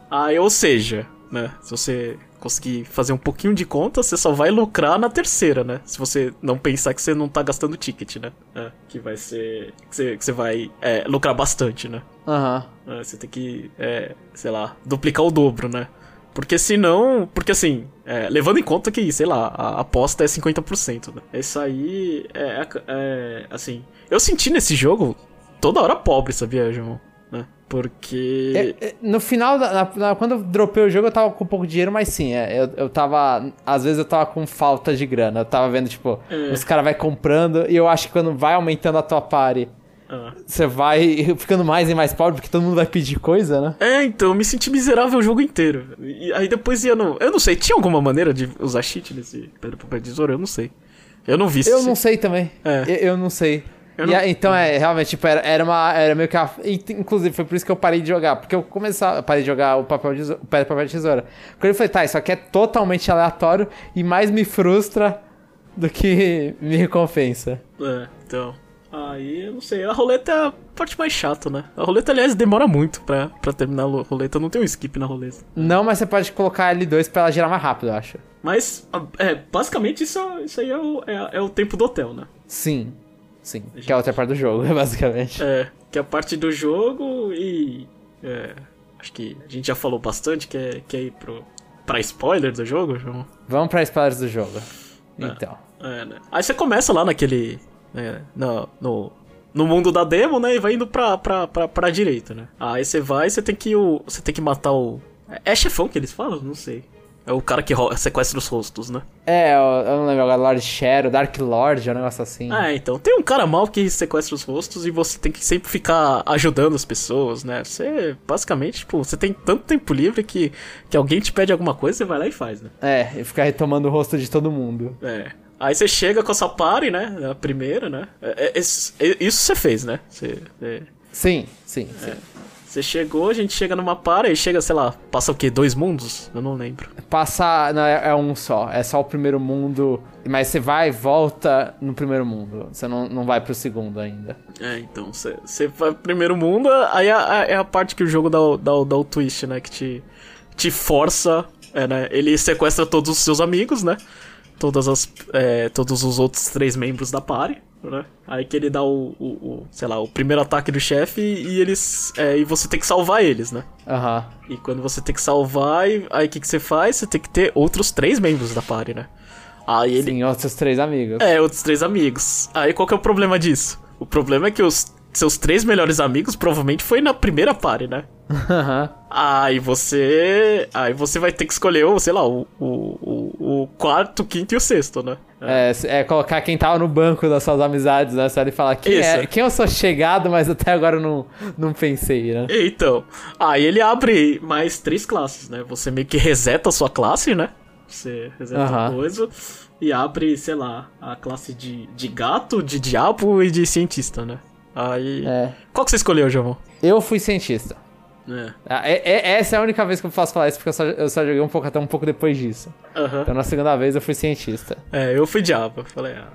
Aí, ou seja, né? Se você conseguir fazer um pouquinho de conta, você só vai lucrar na terceira, né? Se você não pensar que você não tá gastando ticket, né? É, que vai ser. Que você, que você vai é, lucrar bastante, né? Aham. Uhum. É, você tem que, é, sei lá, duplicar o dobro, né? Porque senão. Porque assim, é, levando em conta que, sei lá, a aposta é 50%, né? Isso aí é, é, Assim. Eu senti nesse jogo toda hora pobre, sabia, João? Né? Porque. É, é, no final, da, na, quando eu dropei o jogo, eu tava com pouco dinheiro, mas sim, é, eu, eu tava. Às vezes eu tava com falta de grana. Eu tava vendo, tipo, é. os caras vai comprando, e eu acho que quando vai aumentando a tua party. Ah. Você vai ficando mais e mais pobre porque todo mundo vai pedir coisa, né? É, então, eu me senti miserável o jogo inteiro. E aí depois ia no. Eu não sei, tinha alguma maneira de usar cheat nesse Pedra Papel Tesouro? Eu não sei. Eu não vi Eu não sei também. É. Eu, eu não sei. Não... A, então, é, realmente, tipo, era, era uma. Era meio que. A, inclusive, foi por isso que eu parei de jogar. Porque eu comecei. Parei de jogar o papel de, o papel de tesoura. Quando eu falei, tá, isso aqui é totalmente aleatório e mais me frustra do que me recompensa. É, então. Aí, eu não sei. A roleta é a parte mais chata, né? A roleta, aliás, demora muito pra, pra terminar a roleta. Não tem um skip na roleta. Não, mas você pode colocar L2 pra ela girar mais rápido, eu acho. Mas, é, basicamente, isso, isso aí é o, é, é o tempo do hotel, né? Sim. Sim, gente... que é a outra parte do jogo, basicamente. É, que é a parte do jogo e. É, acho que a gente já falou bastante, que é, que é ir pro, pra spoiler do jogo, João? Vamos pra spoilers do jogo. É, então. É, né? Aí você começa lá naquele. Né, no, no, no mundo da demo, né? E vai indo pra, pra, pra, pra direita, né? Aí você vai você tem que. O, você tem que matar o. É chefão que eles falam? Não sei. É o cara que sequestra os rostos, né? É, eu, eu não lembro agora, Lord Shadow, Dark Lord, é um negócio assim. Ah, então. Tem um cara mal que sequestra os rostos e você tem que sempre ficar ajudando as pessoas, né? Você, basicamente, tipo, você tem tanto tempo livre que, que alguém te pede alguma coisa, você vai lá e faz, né? É, e ficar retomando o rosto de todo mundo. É. Aí você chega com essa party, né? A primeira, né? É, é, isso você fez, né? Você, é... Sim, sim, sim. Você chegou, a gente chega numa para e chega, sei lá, passa o quê? Dois mundos? Eu não lembro. Passa. Não, é, é um só. É só o primeiro mundo. Mas você vai e volta no primeiro mundo. Você não, não vai pro segundo ainda. É, então. Você vai pro primeiro mundo, aí é a, é a parte que o jogo dá, dá, dá o twist, né? Que te, te força. É, né? Ele sequestra todos os seus amigos, né? Todas as, é, todos os outros três membros da party né? Aí que ele dá o, o, o sei lá, o primeiro ataque do chefe e eles. É, e você tem que salvar eles, né? Aham. Uhum. E quando você tem que salvar, aí o que, que você faz? Você tem que ter outros três membros da party, né? Aí ele... Sim, outros três amigos. É, outros três amigos. Aí qual que é o problema disso? O problema é que os seus três melhores amigos provavelmente foi na primeira party, né? aí você. Aí você vai ter que escolher, sei lá, o, o, o, quarto, o quinto e o sexto, né? É. é, é colocar quem tava no banco das suas amizades, né? Você vai falar quem, é, quem eu sou chegado, mas até agora eu não, não pensei, né? Então, aí ele abre mais três classes, né? Você meio que reseta a sua classe, né? Você reseta a coisa e abre, sei lá, a classe de, de gato, de diabo e de cientista, né? Aí. É. Qual que você escolheu, João? Eu fui cientista. É. Ah, é, é. essa é a única vez que eu posso falar isso, porque eu só, eu só joguei um pouco até um pouco depois disso. Uhum. Então na segunda vez eu fui cientista. É, eu fui diabo. Falei, ah,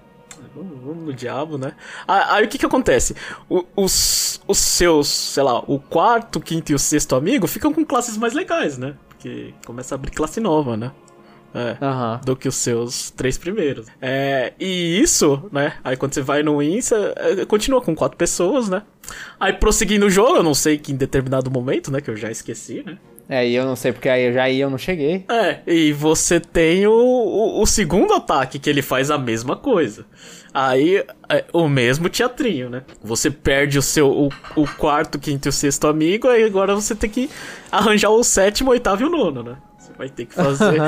vamos, no diabo, né? Aí, aí o que que acontece? O, os, os seus, sei lá, o quarto, quinto e o sexto amigo ficam com classes mais legais, né? Porque começa a abrir classe nova, né? É, uhum. do que os seus três primeiros. É, e isso, né? Aí quando você vai no você é, continua com quatro pessoas, né? Aí prosseguindo o jogo, eu não sei que em determinado momento, né? Que eu já esqueci, né? É, e eu não sei porque aí eu já ia, eu não cheguei. É, e você tem o, o, o segundo ataque, que ele faz a mesma coisa. Aí, é, o mesmo teatrinho, né? Você perde o seu o, o quarto, quinto e o sexto amigo, aí agora você tem que arranjar o sétimo, oitavo e o nono, né? Vai ter que fazer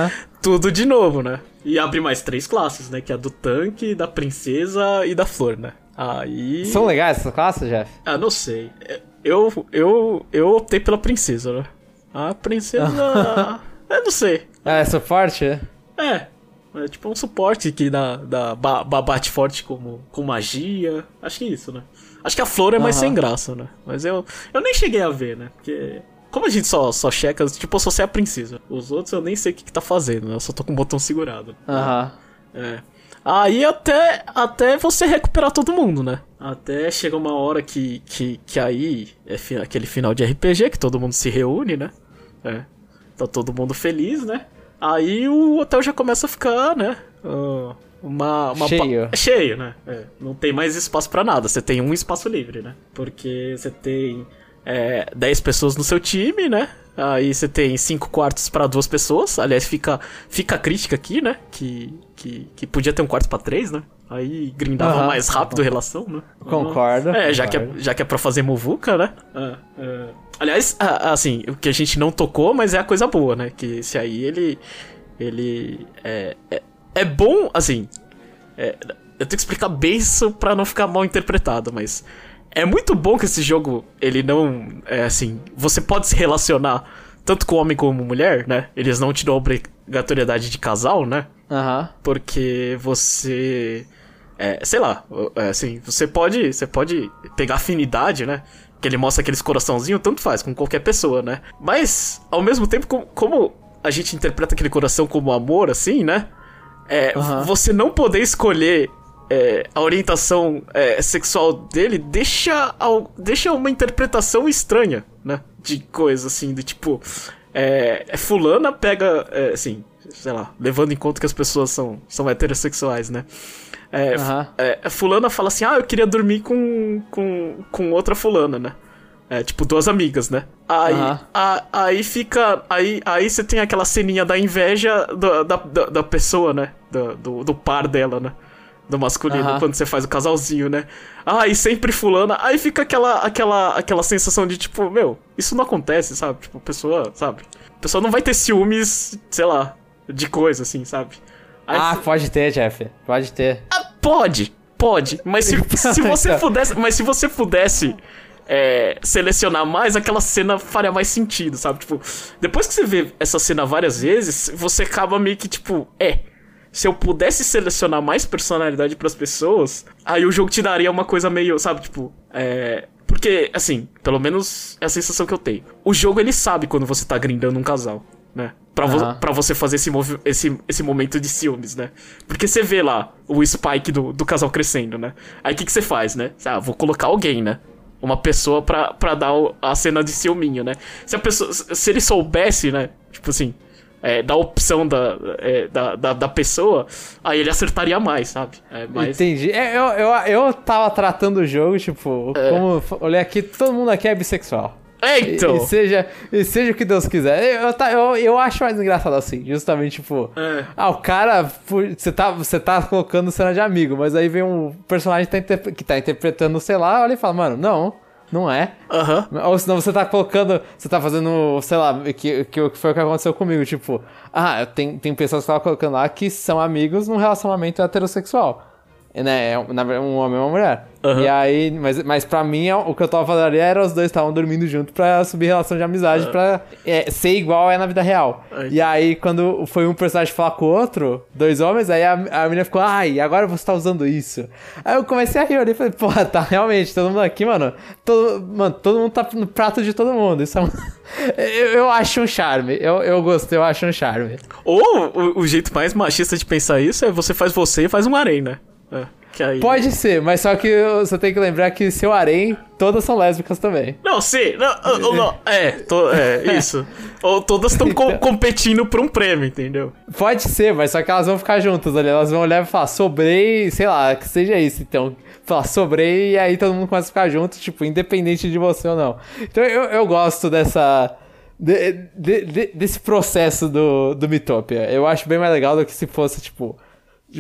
tudo de novo, né? E abre mais três classes, né? Que é a do tanque, da princesa e da flor, né? Aí. São legais essas classes, Jeff? Ah, não sei. Eu, eu, eu optei pela princesa, né? A princesa. eu não sei. Ah, é suporte? É. É tipo um suporte que dá, dá, bate forte como, com magia. Acho que é isso, né? Acho que a flor é mais uhum. sem graça, né? Mas eu, eu nem cheguei a ver, né? Porque. Como a gente só, só checa, tipo, eu só sei a princesa. Os outros eu nem sei o que, que tá fazendo, né? Eu só tô com o botão segurado. Aham. É. Aí até, até você recuperar todo mundo, né? Até chega uma hora que, que, que aí é fi aquele final de RPG que todo mundo se reúne, né? É. Tá todo mundo feliz, né? Aí o hotel já começa a ficar, né? Uh, uma, uma cheio. Cheio, né? É. Não tem mais espaço para nada. Você tem um espaço livre, né? Porque você tem é, 10 pessoas no seu time, né? Aí você tem cinco quartos para duas pessoas. Aliás, fica, fica a crítica aqui, né? Que, que, que podia ter um quarto para três, né? Aí grindava uhum. mais rápido a relação, né? Concordo. É, concordo. Já, que é já que é pra fazer muvuca, né? É, é. Aliás, assim, o que a gente não tocou, mas é a coisa boa, né? Que esse aí, ele. Ele. É, é, é bom, assim. É, eu tenho que explicar bem isso pra não ficar mal interpretado, mas é muito bom que esse jogo, ele não. É assim. Você pode se relacionar tanto com homem como mulher, né? Eles não te dão obrigatoriedade de casal, né? Aham. Uhum. Porque você. É, sei lá, é, assim, você pode, você pode pegar afinidade, né? Que ele mostra aqueles coraçãozinhos, tanto faz, com qualquer pessoa, né? Mas, ao mesmo tempo, como, como a gente interpreta aquele coração como amor, assim, né? É, uhum. Você não poder escolher é, a orientação é, sexual dele deixa, deixa uma interpretação estranha, né? De coisa assim, do tipo. É, é fulana pega. É, assim, sei lá, levando em conta que as pessoas são, são heterossexuais, né? Uhum. fulana fala assim: ah, eu queria dormir com, com, com outra fulana, né? É, tipo, duas amigas, né? Aí, uhum. a, aí fica. Aí, aí você tem aquela ceninha da inveja da, da, da pessoa, né? Do, do, do par dela, né? Do masculino uhum. quando você faz o casalzinho, né? Ah, e sempre fulana. Aí fica aquela, aquela, aquela sensação de tipo, meu, isso não acontece, sabe? Tipo, a pessoa, sabe? A pessoa não vai ter ciúmes, sei lá, de coisa assim, sabe? Aí ah, pode ter, Jeff. Pode ter. Ah, pode, pode. Mas se, se você então. pudesse. Mas se você pudesse. É, selecionar mais, aquela cena faria mais sentido, sabe? Tipo, depois que você vê essa cena várias vezes, você acaba meio que, tipo, é, se eu pudesse selecionar mais personalidade para as pessoas, aí o jogo te daria uma coisa meio, sabe, tipo, é, porque, assim, pelo menos é a sensação que eu tenho. O jogo, ele sabe quando você tá grindando um casal, né? Pra, uhum. vo pra você fazer esse, esse, esse momento de ciúmes, né? Porque você vê lá o spike do, do casal crescendo, né? Aí o que, que você faz, né? Ah, vou colocar alguém, né? Uma pessoa pra, pra dar a cena de ciúminho, né? Se a pessoa. Se ele soubesse, né? Tipo assim, é, da opção da, é, da, da, da, pessoa, aí ele acertaria mais, sabe? É, mais... Entendi. É, eu, eu, eu tava tratando o jogo, tipo, é. como. Olha aqui, todo mundo aqui é bissexual. É, então. E, e, seja, e seja o que Deus quiser. Eu, eu, eu, eu acho mais engraçado assim, justamente, tipo. É. Ah, o cara. Você tá, você tá colocando cena de amigo, mas aí vem um personagem que tá, que tá interpretando, sei lá, olha e fala, mano, não. Não é. Uhum. Ou senão você tá colocando. Você tá fazendo, sei lá, que, que, que foi o que aconteceu comigo. Tipo, ah, tem, tem pessoas que estavam colocando lá que são amigos num relacionamento heterossexual. Né? É um homem e uma mulher. Uhum. E aí, mas, mas pra mim, o que eu tava fazendo ali era os dois estavam dormindo junto pra subir relação de amizade, uhum. pra é, ser igual é na vida real. Uhum. E aí, quando foi um personagem falar com o outro, dois homens, aí a, a menina ficou, ai, agora você tá usando isso. Aí eu comecei a rir ali e falei, porra, tá, realmente, todo mundo aqui, mano, todo, mano, todo mundo tá no prato de todo mundo. Isso é um... eu, eu, acho um charme. Eu, eu gostei, eu acho um charme. Ou o, o jeito mais machista de pensar isso é você faz você e faz um arém, né? É. Pode ser, mas só que você tem que lembrar que seu harém, todas são lésbicas também. Não, sim. Não, não, é, to, é, isso. Ou todas estão co competindo por um prêmio, entendeu? Pode ser, mas só que elas vão ficar juntas ali. Elas vão olhar e falar, sobrei, sei lá, que seja isso, então. Falar, sobrei, e aí todo mundo começa a ficar junto, tipo, independente de você ou não. Então eu, eu gosto dessa de, de, de, desse processo do, do Mitopia. Eu acho bem mais legal do que se fosse, tipo,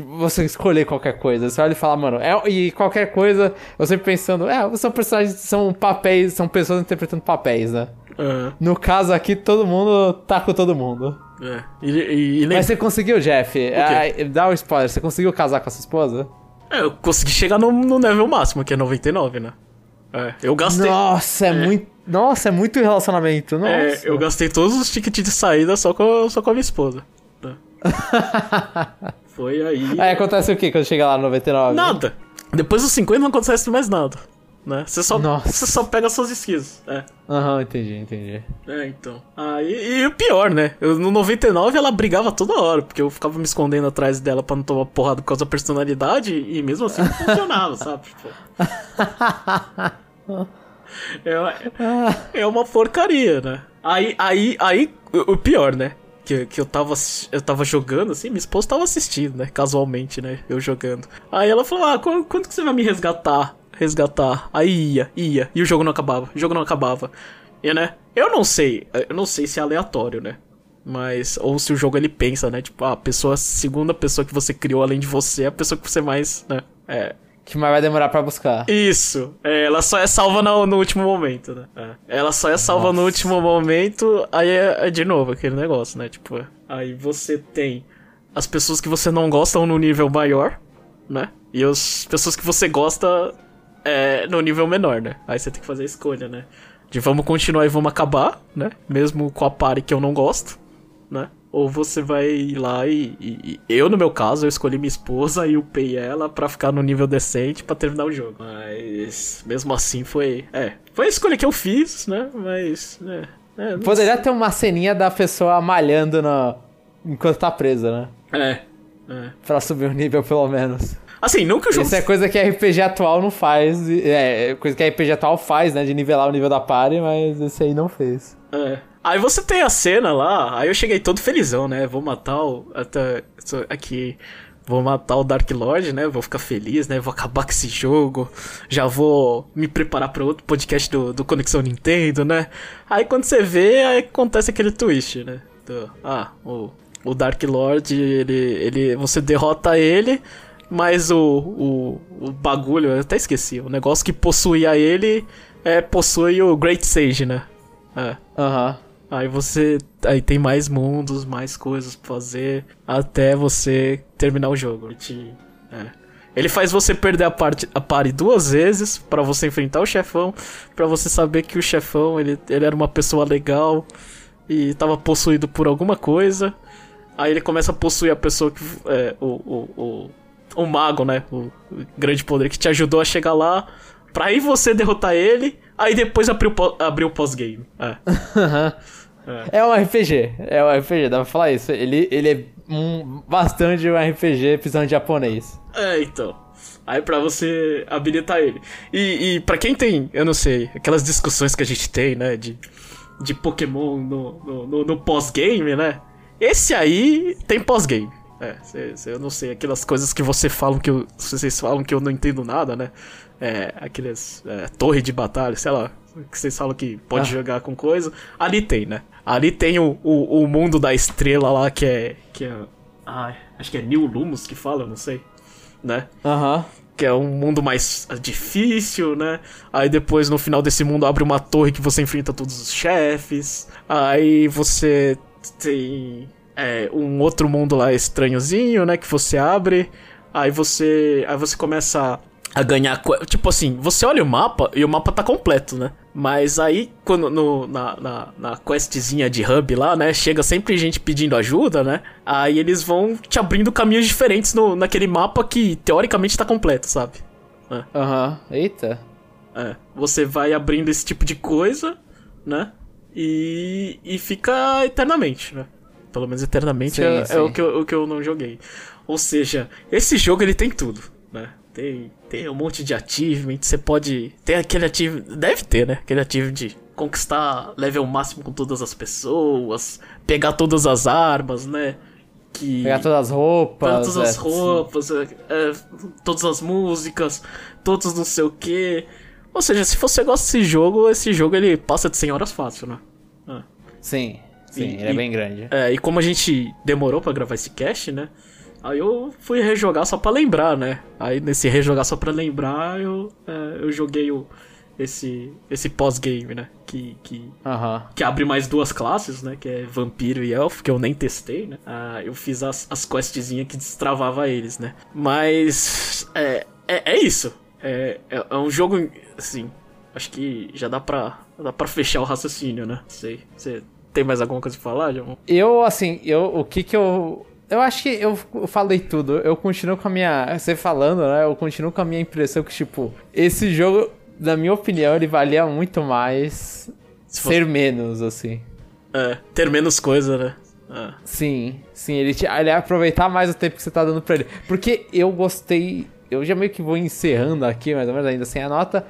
você escolher qualquer coisa. Você olha e fala, mano, é, e qualquer coisa, eu sempre pensando, é, são personagens, são papéis, são pessoas interpretando papéis, né? Uhum. No caso aqui, todo mundo tá com todo mundo. É. E, e, e Mas você conseguiu, Jeff? Ah, dá um spoiler, você conseguiu casar com a sua esposa? É, eu consegui chegar no, no nível máximo, que é 99, né? É, eu gastei. Nossa, é, é, muito. Nossa, é muito relacionamento. É, nossa. É, eu gastei todos os tickets de saída só com, só com a minha esposa. Foi aí. Aí acontece o que quando chega lá no 99? Nada. Depois dos 50 não acontece mais nada. Né? Você só, você só pega suas skills. É. Aham, uhum, entendi, entendi. É, então. Aí, e o pior, né? Eu, no 99 ela brigava toda hora, porque eu ficava me escondendo atrás dela pra não tomar porrada por causa da personalidade, e mesmo assim não funcionava, sabe? Tipo... é, é uma porcaria, né? Aí, aí, aí, o pior, né? Que, que eu tava eu tava jogando, assim, minha esposa tava assistindo, né? Casualmente, né? Eu jogando. Aí ela falou: Ah, quando, quando que você vai me resgatar? Resgatar. Aí ia, ia. E o jogo não acabava. O jogo não acabava. E, né? Eu não sei. Eu não sei se é aleatório, né? Mas. Ou se o jogo ele pensa, né? Tipo, a pessoa, a segunda pessoa que você criou além de você é a pessoa que você mais, né? É. Que mais vai demorar para buscar. Isso. É, ela só é salva no, no último momento, né? É. Ela só é salva Nossa. no último momento, aí é, é, de novo aquele negócio, né? Tipo, aí você tem as pessoas que você não gosta no nível maior, né? E as pessoas que você gosta é, no nível menor, né? Aí você tem que fazer a escolha, né? De vamos continuar e vamos acabar, né? Mesmo com a pare que eu não gosto, né? Ou você vai ir lá e, e, Eu, no meu caso, eu escolhi minha esposa e upei ela para ficar no nível decente para terminar o jogo. Mas mesmo assim foi. É. Foi a escolha que eu fiz, né? Mas. É, é, Poderia sei. ter uma ceninha da pessoa malhando no... enquanto tá presa, né? É. é. Pra subir o nível, pelo menos. Assim, não que o jogo. Isso é coisa que a RPG atual não faz. É, coisa que a RPG atual faz, né? De nivelar o nível da party, mas esse aí não fez. É. Aí você tem a cena lá, aí eu cheguei todo felizão, né? Vou matar o. Até, aqui. Vou matar o Dark Lord, né? Vou ficar feliz, né? Vou acabar com esse jogo. Já vou me preparar para outro podcast do, do Conexão Nintendo, né? Aí quando você vê, aí acontece aquele twist, né? Do, ah, o, o Dark Lord, ele, ele. Você derrota ele, mas o, o, o bagulho, eu até esqueci, o negócio que possuía ele é, possui o Great Sage, né? É. Aham. Uhum. Aí você. Aí tem mais mundos, mais coisas pra fazer. Até você terminar o jogo. É. Ele faz você perder a, parte, a pare duas vezes para você enfrentar o chefão. para você saber que o chefão ele, ele era uma pessoa legal e tava possuído por alguma coisa. Aí ele começa a possuir a pessoa que. É, o, o, o, o mago, né? O, o grande poder que te ajudou a chegar lá. Pra aí você derrotar ele. Aí depois abrir o pós-game. É. É. é um RPG, é um RPG, dá pra falar isso. Ele, ele é um, bastante um RPG pisando japonês. É, então. Aí pra você habilitar ele. E, e pra quem tem, eu não sei, aquelas discussões que a gente tem, né, de, de Pokémon no, no, no, no pós-game, né? Esse aí tem pós-game. É, cê, cê, eu não sei, aquelas coisas que você falam que eu, vocês falam que eu não entendo nada, né? É, aqueles é, torre de batalha, sei lá, que vocês falam que pode ah. jogar com coisa. Ali tem, né? Ali tem o, o, o, mundo da estrela lá, que é. Que é ai, acho que é New Lumos que fala, não sei. Né? Aham. Uhum. Que é um mundo mais difícil, né? Aí depois no final desse mundo abre uma torre que você enfrenta todos os chefes. Aí você tem é, um outro mundo lá estranhozinho, né? Que você abre. Aí você. Aí você começa a ganhar. Tipo assim, você olha o mapa e o mapa tá completo, né? Mas aí, quando no, na, na, na questzinha de hub lá, né? Chega sempre gente pedindo ajuda, né? Aí eles vão te abrindo caminhos diferentes no, naquele mapa que teoricamente tá completo, sabe? É. Aham, uhum. eita. É, você vai abrindo esse tipo de coisa, né? E, e fica eternamente, né? Pelo menos eternamente sim, é, sim. é, o, que eu, o que eu não joguei. Ou seja, esse jogo ele tem tudo, né? Tem, tem um monte de achievement, você pode. Tem aquele achievement. Deve ter, né? Aquele achievement de conquistar level máximo com todas as pessoas, pegar todas as armas, né? Que... Pegar todas as roupas. Pegar todas as é, roupas, é, é, todas as músicas, todos não sei o que. Ou seja, se você gosta desse jogo, esse jogo ele passa de 100 horas fácil, né? É. Sim, sim, E- ele é e- bem grande. É, e como a gente demorou pra gravar esse cast, né? Aí eu fui rejogar só pra lembrar, né? Aí nesse rejogar só pra lembrar, eu, é, eu joguei o, esse, esse pós-game, né? Que, que, Aham. que abre mais duas classes, né? Que é Vampiro e Elfo, que eu nem testei, né? Ah, eu fiz as, as questzinhas que destravava eles, né? Mas é, é, é isso. É, é, é um jogo, assim, acho que já dá pra, dá pra fechar o raciocínio, né? Sei. Você tem mais alguma coisa pra falar, João? Eu, assim, eu, o que que eu. Eu acho que eu falei tudo. Eu continuo com a minha. Você falando, né? Eu continuo com a minha impressão que, tipo, esse jogo, na minha opinião, ele valia muito mais Se fosse- ser menos, assim. É, ter menos coisa, né? É. Sim, sim, ele, te, ele ia aproveitar mais o tempo que você tá dando pra ele. Porque eu gostei. Eu já meio que vou encerrando aqui, mais ou menos, ainda sem a nota.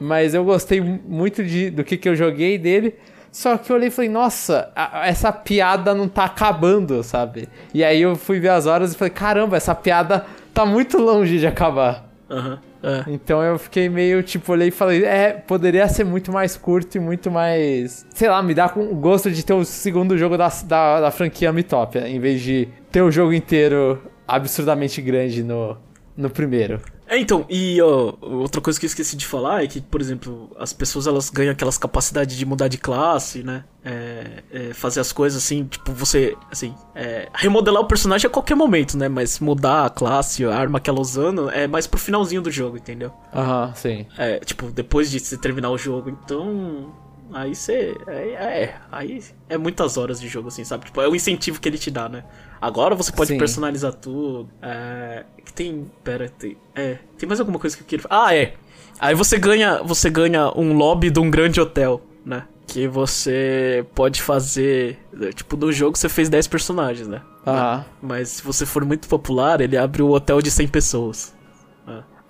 Mas eu gostei muito de, do que, que eu joguei dele. Só que eu olhei e falei, nossa, a- essa piada não tá acabando, sabe? E aí eu fui ver as horas e falei, caramba, essa piada tá muito longe de acabar. Aham. É. Então eu fiquei meio, tipo, olhei e falei, é, poderia ser muito mais curto e muito mais. Sei lá, me dá com o gosto de ter o segundo jogo da, da, da franquia Mitopia, em vez de ter o jogo inteiro absurdamente grande no, no primeiro. É, então, e ó, outra coisa que eu esqueci de falar é que, por exemplo, as pessoas elas ganham aquelas capacidades de mudar de classe, né? É, é, fazer as coisas assim, tipo, você, assim, é, remodelar o personagem a qualquer momento, né? Mas mudar a classe, a arma que ela usando, é mais pro finalzinho do jogo, entendeu? Aham, sim. É, tipo, depois de você terminar o jogo, então. Aí você. É, é, aí é muitas horas de jogo, assim, sabe? Tipo, é o incentivo que ele te dá, né? Agora você pode Sim. personalizar tudo. É. Que tem. Pera, tem. É. Tem mais alguma coisa que eu queria Ah, é. Aí você ganha. Você ganha um lobby de um grande hotel, né? Que você pode fazer. Tipo, no jogo você fez 10 personagens, né? Aham. Mas se você for muito popular, ele abre o hotel de 100 pessoas.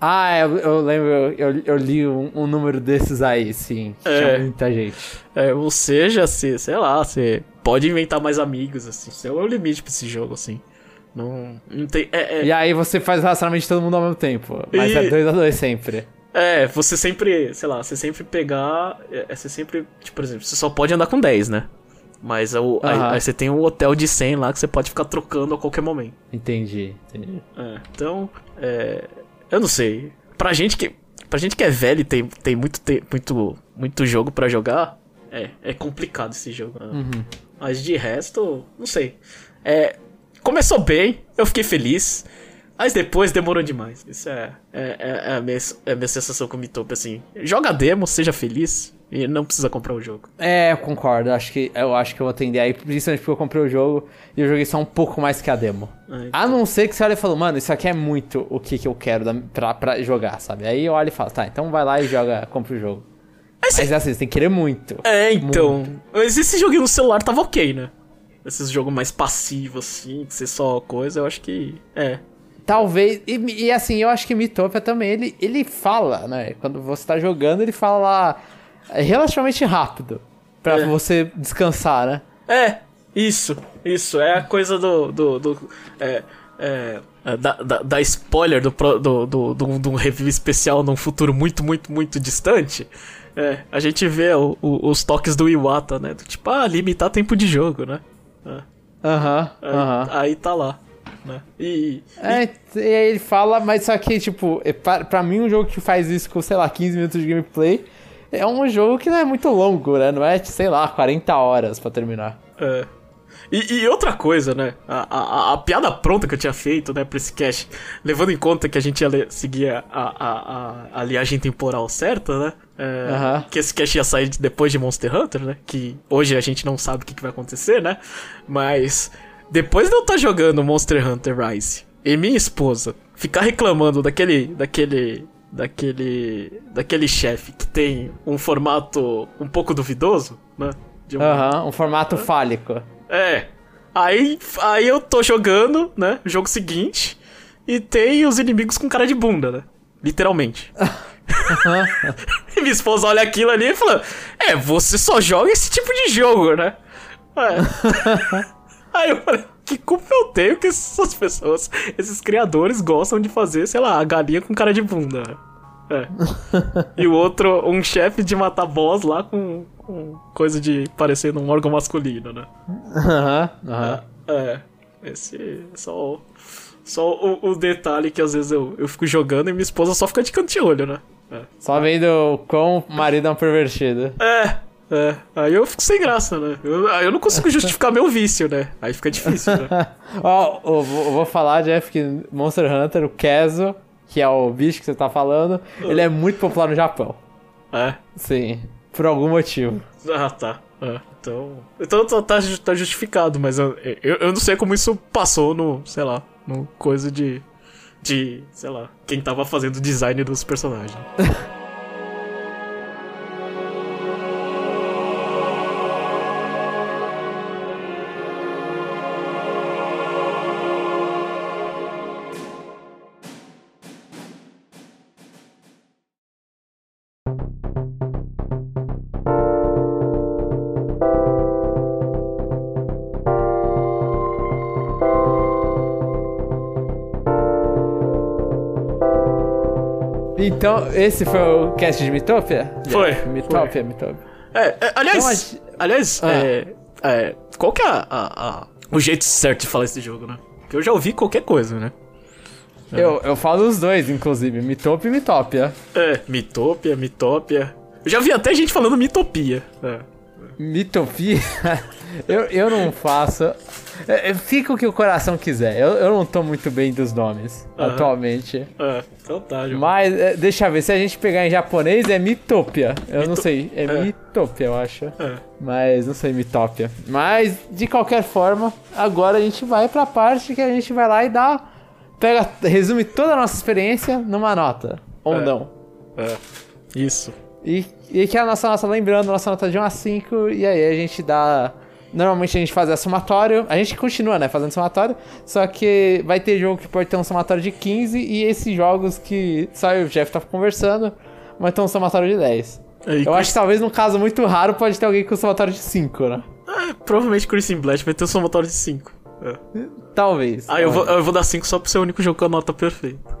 Ah, eu, eu lembro, eu, eu, li um, um número desses aí, sim. É. Tinha muita gente. É, ou seja, se, sei lá, você pode inventar mais amigos, assim. Esse é o limite pra esse jogo, assim. Não, não tem. É, é, E aí você faz relacionamento de todo mundo ao mesmo tempo. Mas E- é dois a dois sempre. é, você sempre, sei lá, você sempre pegar. É, é, você sempre. Tipo, por exemplo, você só pode andar com 10, né? Mas é o- aí, Aham. aí você tem um hotel de 100 lá que você pode ficar trocando a qualquer momento. Entendi, entendi. É, então, é, eu não sei. Pra gente que, pra gente que é velho e tem, tem muito, te- muito, muito jogo pra jogar, é, é complicado esse jogo. né? Uhum. Mas de resto, não sei. É, começou bem, eu fiquei feliz. Mas depois demorou demais. Isso é, é, é- é a, minha, é a minha sensação com o Mitope, assim. Joga demo, seja feliz. E não precisa comprar o jogo. É, eu concordo. Acho que, eu acho que eu vou atender aí, principalmente porque eu comprei o jogo e eu joguei só um pouco mais que a demo. É, A não ser que você olha e fala, mano, isso aqui é muito o que, que eu quero da, pra, pra jogar, sabe? Aí eu olho e falo, tá, então vai lá e joga, compra o jogo. Mas é assim, você tem que querer muito. É, então. Mas esse joguinho no celular tava ok, né? Esses jogos mais passivos, assim, que você só coisa, eu acho que. É. Talvez. E, e assim, eu acho que Mitopia também, ele, ele fala, né? Quando você tá jogando, ele fala lá relativamente rápido. Pra É. você descansar, né? É, isso, isso. É a coisa do. do, do- é, é, é, da, da, da spoiler do, do, do, do, do um review especial num futuro muito, muito, muito distante. É, a gente vê o- o- os toques do Iwata, né? Do tipo, ah, limitar tempo de jogo, né? É, Aham, aí, aham. aí tá lá. Né? E. É, e aí ele fala, mas só que, tipo, é pra, pra mim um jogo que faz isso com, sei lá, 15 minutos de gameplay é um jogo que não é muito longo, né? Não é, sei lá, 40 horas pra terminar. É. E, e outra coisa, né? A, a, a- piada pronta que eu tinha feito, né, pra esse cast, levando em conta que a gente ia seguir a, a, a, a linhagem temporal certa, né? É. Que esse cast ia sair de- depois de Monster Hunter, né? Que hoje a gente não sabe o que, que vai acontecer, né? Mas depois de eu estar jogando Monster Hunter Rise e minha esposa ficar reclamando daquele. daquele. Daquele. daquele chefe que tem um formato um pouco duvidoso, né? De um- Aham, um formato fálico. é. Aí, aí eu tô jogando, né? Jogo seguinte. E tem os inimigos com cara de bunda, né? Literalmente. e minha esposa olha aquilo ali e fala: É, você só joga esse tipo de jogo, né? É. aí eu falei: Que culpa eu tenho que essas pessoas, esses criadores gostam de fazer, sei lá, a galinha com cara de bunda? É. e o outro, um chefe de matar boss lá com, com coisa de parecendo um órgão masculino, né? Aham, aham. É, esse só, só o, o detalhe que às vezes eu, eu fico jogando e minha esposa só fica de canto de olho, né? É. Só vendo o quão o marido é um pervertido. É, é. Aí eu fico sem graça, né? Eu, eu não consigo justificar meu vício, né? Aí fica difícil, né? Ó, eu vou eu vou falar, Jeff, que Monster Hunter, o Keso, que é o bicho que você tá falando, ele é muito popular no Japão. É. Sim, por algum motivo. Ah, tá. É, então. Então tá, tá tá justificado, mas eu, eu, eu não sei como isso passou no, sei lá, no coisa de. De, sei lá, quem tava fazendo o design dos personagens. Então, esse foi o cast de Mitopia? Foi, Jeff? Mitopia, Mitopia. É, é, aliás, Então, aliás, Ah. é, é, qual que é a, a- a- o jeito certo de falar esse jogo, né? Porque eu já ouvi qualquer coisa, né? Eu, eu falo os dois, inclusive, Mitopia e Mitopia. É, mitopia, mitopia. Eu já vi até gente falando mitopia. É. Mitopia, eu, eu não faço. É, é, Fica o que o coração quiser. Eu, eu não tô muito bem dos nomes atualmente. É, então tá, João. Mas, é, deixa eu ver, se a gente pegar em japonês é Mitopia. Eu não Mito- sei, é, é. Mitopia, eu acho. É. Mas não sei, Mitopia. Mas, de qualquer forma, agora a gente vai pra parte que a gente vai lá e dá. Pega, resume toda a nossa experiência numa nota. Ou É. não. É. Isso. E, e que é a nossa nossa, lembrando, nossa nota de 1 a 5, e aí a gente dá. Normalmente a gente faz a somatório, a gente continua, né, fazendo somatório, só que vai ter jogo que pode ter um somatório de 15 e esses jogos que só eu e o Jeff tá conversando, vai ter um somatório de 10. Aí, Eu acho que talvez num caso muito raro pode ter alguém com somatório de 5, né? É, provavelmente Christian Blatt vai ter um somatório de 5. É. Talvez. Ah, eu vou, eu vou dar 5 só pro ser o único jogo com a nota perfeita.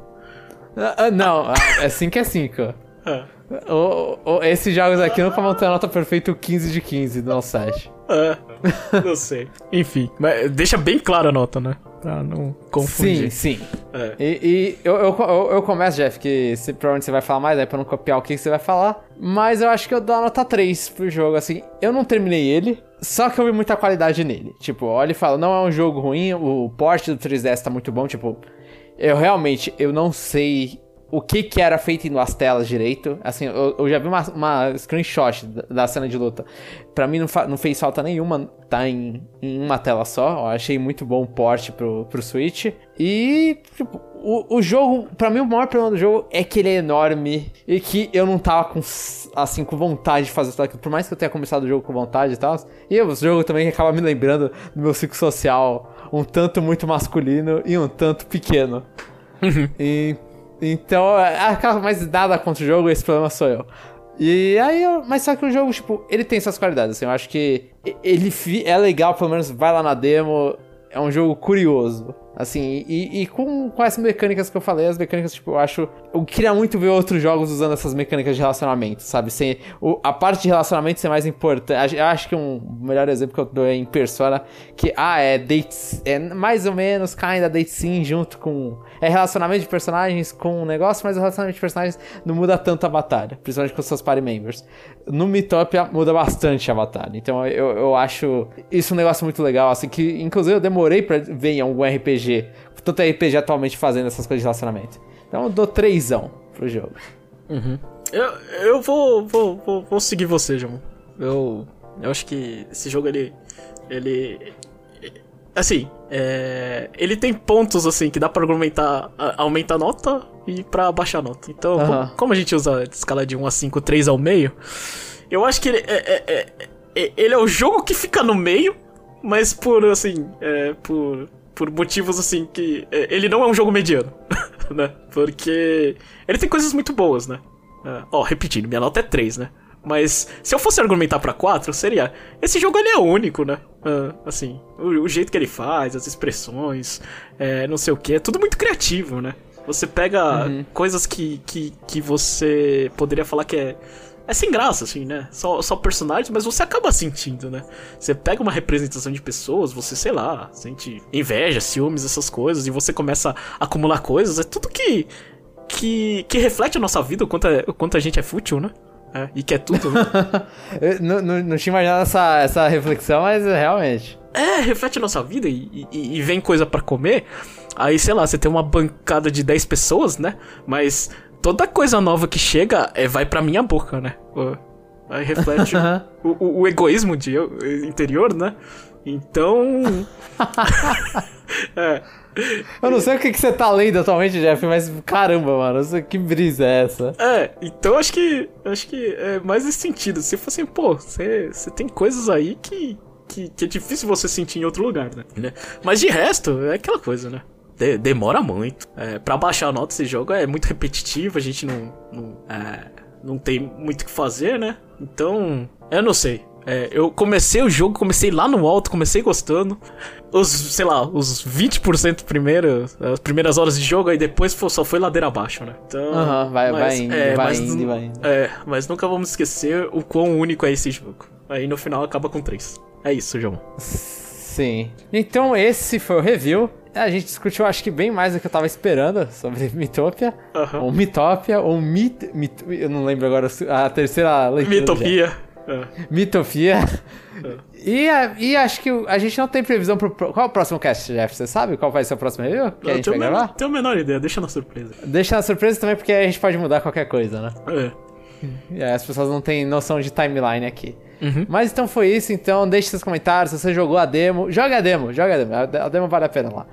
Ah, ah, Não, ah, é 5 é 5. É. O- o- Esses jogos aqui nunca vão ter a nota perfeita o 15 de 15 do nosso site. É. Não sei. Enfim, mas deixa bem clara a nota, né? Pra não Sim, confundir. sim. É. E, e eu, eu, eu, eu começo, Jeff, que se, provavelmente você vai falar mais, aí pra não copiar o que você vai falar. Mas eu acho que eu dou a nota 3 pro jogo, assim. Eu não terminei ele, só que eu vi muita qualidade nele. Tipo, olha e fala, não é um jogo ruim, o porte do 3DS tá muito bom, tipo... Eu realmente, eu não sei o que que era feito em duas telas direito. Assim, eu, eu já vi uma, uma screenshot da, cena de luta. Pra mim não, não fez falta nenhuma tá em, em uma tela só. Eu achei muito bom o porte pro, pro Switch. E, tipo, o, o jogo, pra mim o maior problema do jogo é que ele é enorme e que eu não tava com, assim, com vontade de fazer tudo aquilo. Por mais que eu tenha começado o jogo com vontade e tal. E o jogo também acaba me lembrando do meu ciclo social um tanto muito masculino e um tanto pequeno. E, então, acaba mais nada contra o jogo, esse problema sou eu. E aí, mas só que o jogo, tipo, ele tem suas qualidades, assim, eu acho que ele é legal, pelo menos vai lá na demo, é um jogo curioso, assim, e, e com, com essas mecânicas que eu falei, as mecânicas, tipo, eu acho, eu queria muito ver outros jogos usando essas mecânicas de relacionamento, sabe, sem, o- a parte de relacionamento ser mais importante, eu acho que um melhor exemplo que eu dou é em Persona, que, ah, é date, é mais ou menos, kinda date sim, junto com, é relacionamento de personagens com um negócio, mas o relacionamento de personagens não muda tanto a batalha, principalmente com seus party members. No Mitopia muda bastante a batalha, então eu, eu acho isso um negócio muito legal, assim, que inclusive eu demorei pra ver em algum RPG, tanto RPG atualmente fazendo essas coisas de relacionamento. Então eu dou trêsão pro jogo. Eu, eu vou, vou, vou, vou seguir você, João. Eu, eu acho que esse jogo, ele. Ele. Assim, é, ele tem pontos assim que dá pra aumentar, a- aumentar a nota e pra baixar a nota. Então, co- Aham. como, a gente usa a escala de 1 a 5, 3 ao meio, eu acho que ele é, é- é- é- ele é o jogo que fica no meio, mas por assim, é, por, por motivos assim que. ele não é um jogo mediano, né? Porque ele tem coisas muito boas, né? Ó, repetindo, minha nota é 3, né? Mas se eu fosse argumentar pra 4, seria. Esse jogo ele é único, né? Ah, assim, o, o jeito que ele faz, as expressões, é, não sei o que, é tudo muito criativo, né? Você pega uhum. coisas que, que, que você poderia falar que é é sem graça, assim, né? Só, só personagens, mas você acaba sentindo, né? Você pega uma representação de pessoas, você, sei lá, sente inveja, ciúmes, essas coisas, e você começa a acumular coisas. É tudo que. que, que reflete a nossa vida, o quanto, é, o quanto a gente é fútil, né? É, e que é tudo, né? não, não, não tinha imaginado essa, essa reflexão, mas realmente. É, reflete a nossa vida e, e, e vem coisa para comer. Aí, sei lá, você tem uma bancada de 10 pessoas, né? Mas toda coisa nova que chega é, vai pra minha boca, né? Aí reflete o, o, o, egoísmo de eu, interior, né? Então. é. Eu não sei o que, que você tá lendo atualmente, Jeff, mas caramba, mano, que brisa é essa? É, então acho que acho que é mais esse sentido. Se fosse assim, pô, você, você tem coisas aí que, que, que é difícil você sentir em outro lugar, né? Mas de resto, é aquela coisa, né? de, demora muito. É, para baixar a nota desse jogo é muito repetitivo, a gente não, não, é, não tem muito o que fazer, né? Então, eu não sei. É, eu comecei o jogo, comecei lá no alto, comecei gostando. Os, sei lá, os 20% primeiro, as primeiras horas de jogo, aí depois só foi ladeira abaixo, né? Então. Uhum, vai, mas, vai indo, é, vai mas, indo, vai indo. É, mas nunca vamos esquecer o quão único é esse jogo. Aí no final acaba com 3. É isso, João. Sim. Então esse foi o review. A gente discutiu, acho que bem mais do que eu tava esperando sobre Mitopia. Uhum. Ou Mitópia, ou Mit, Mit. Eu não lembro agora a terceira leitura. Mitopia. É. Mitopia. É. E, e acho que a gente não tem previsão pro. Qual é o próximo cast, Jeff? Você sabe qual vai ser o próximo review? Que eu a gente vai gravar? Tenho a menor ideia, deixa na surpresa. Deixa na surpresa também, porque a gente pode mudar qualquer coisa, né? É. É, as pessoas não têm noção de timeline aqui. Uhum. Mas então foi isso, então deixe seus comentários, se você jogou a demo, joga a demo, joga a demo, a demo vale a pena lá.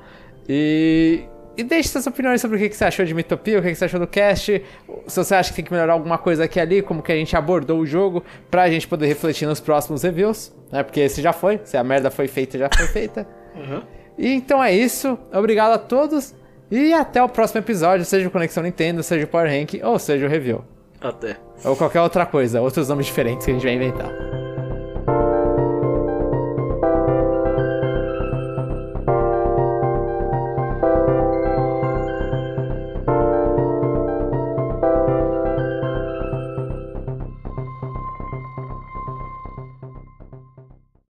E, e deixe suas opiniões sobre o que, você achou de Mitopia, o que, você achou do cast, se você acha que tem que melhorar alguma coisa aqui ali, como que a gente abordou o jogo, pra gente poder refletir nos próximos reviews, né? Porque esse já foi, se a merda foi feita, já foi feita. Uhum. E então é isso, obrigado a todos, e até o próximo episódio, seja o Conexão Nintendo, seja o Power Rank, ou seja o review. Até. Ou qualquer outra coisa, outros nomes diferentes que a gente vai inventar.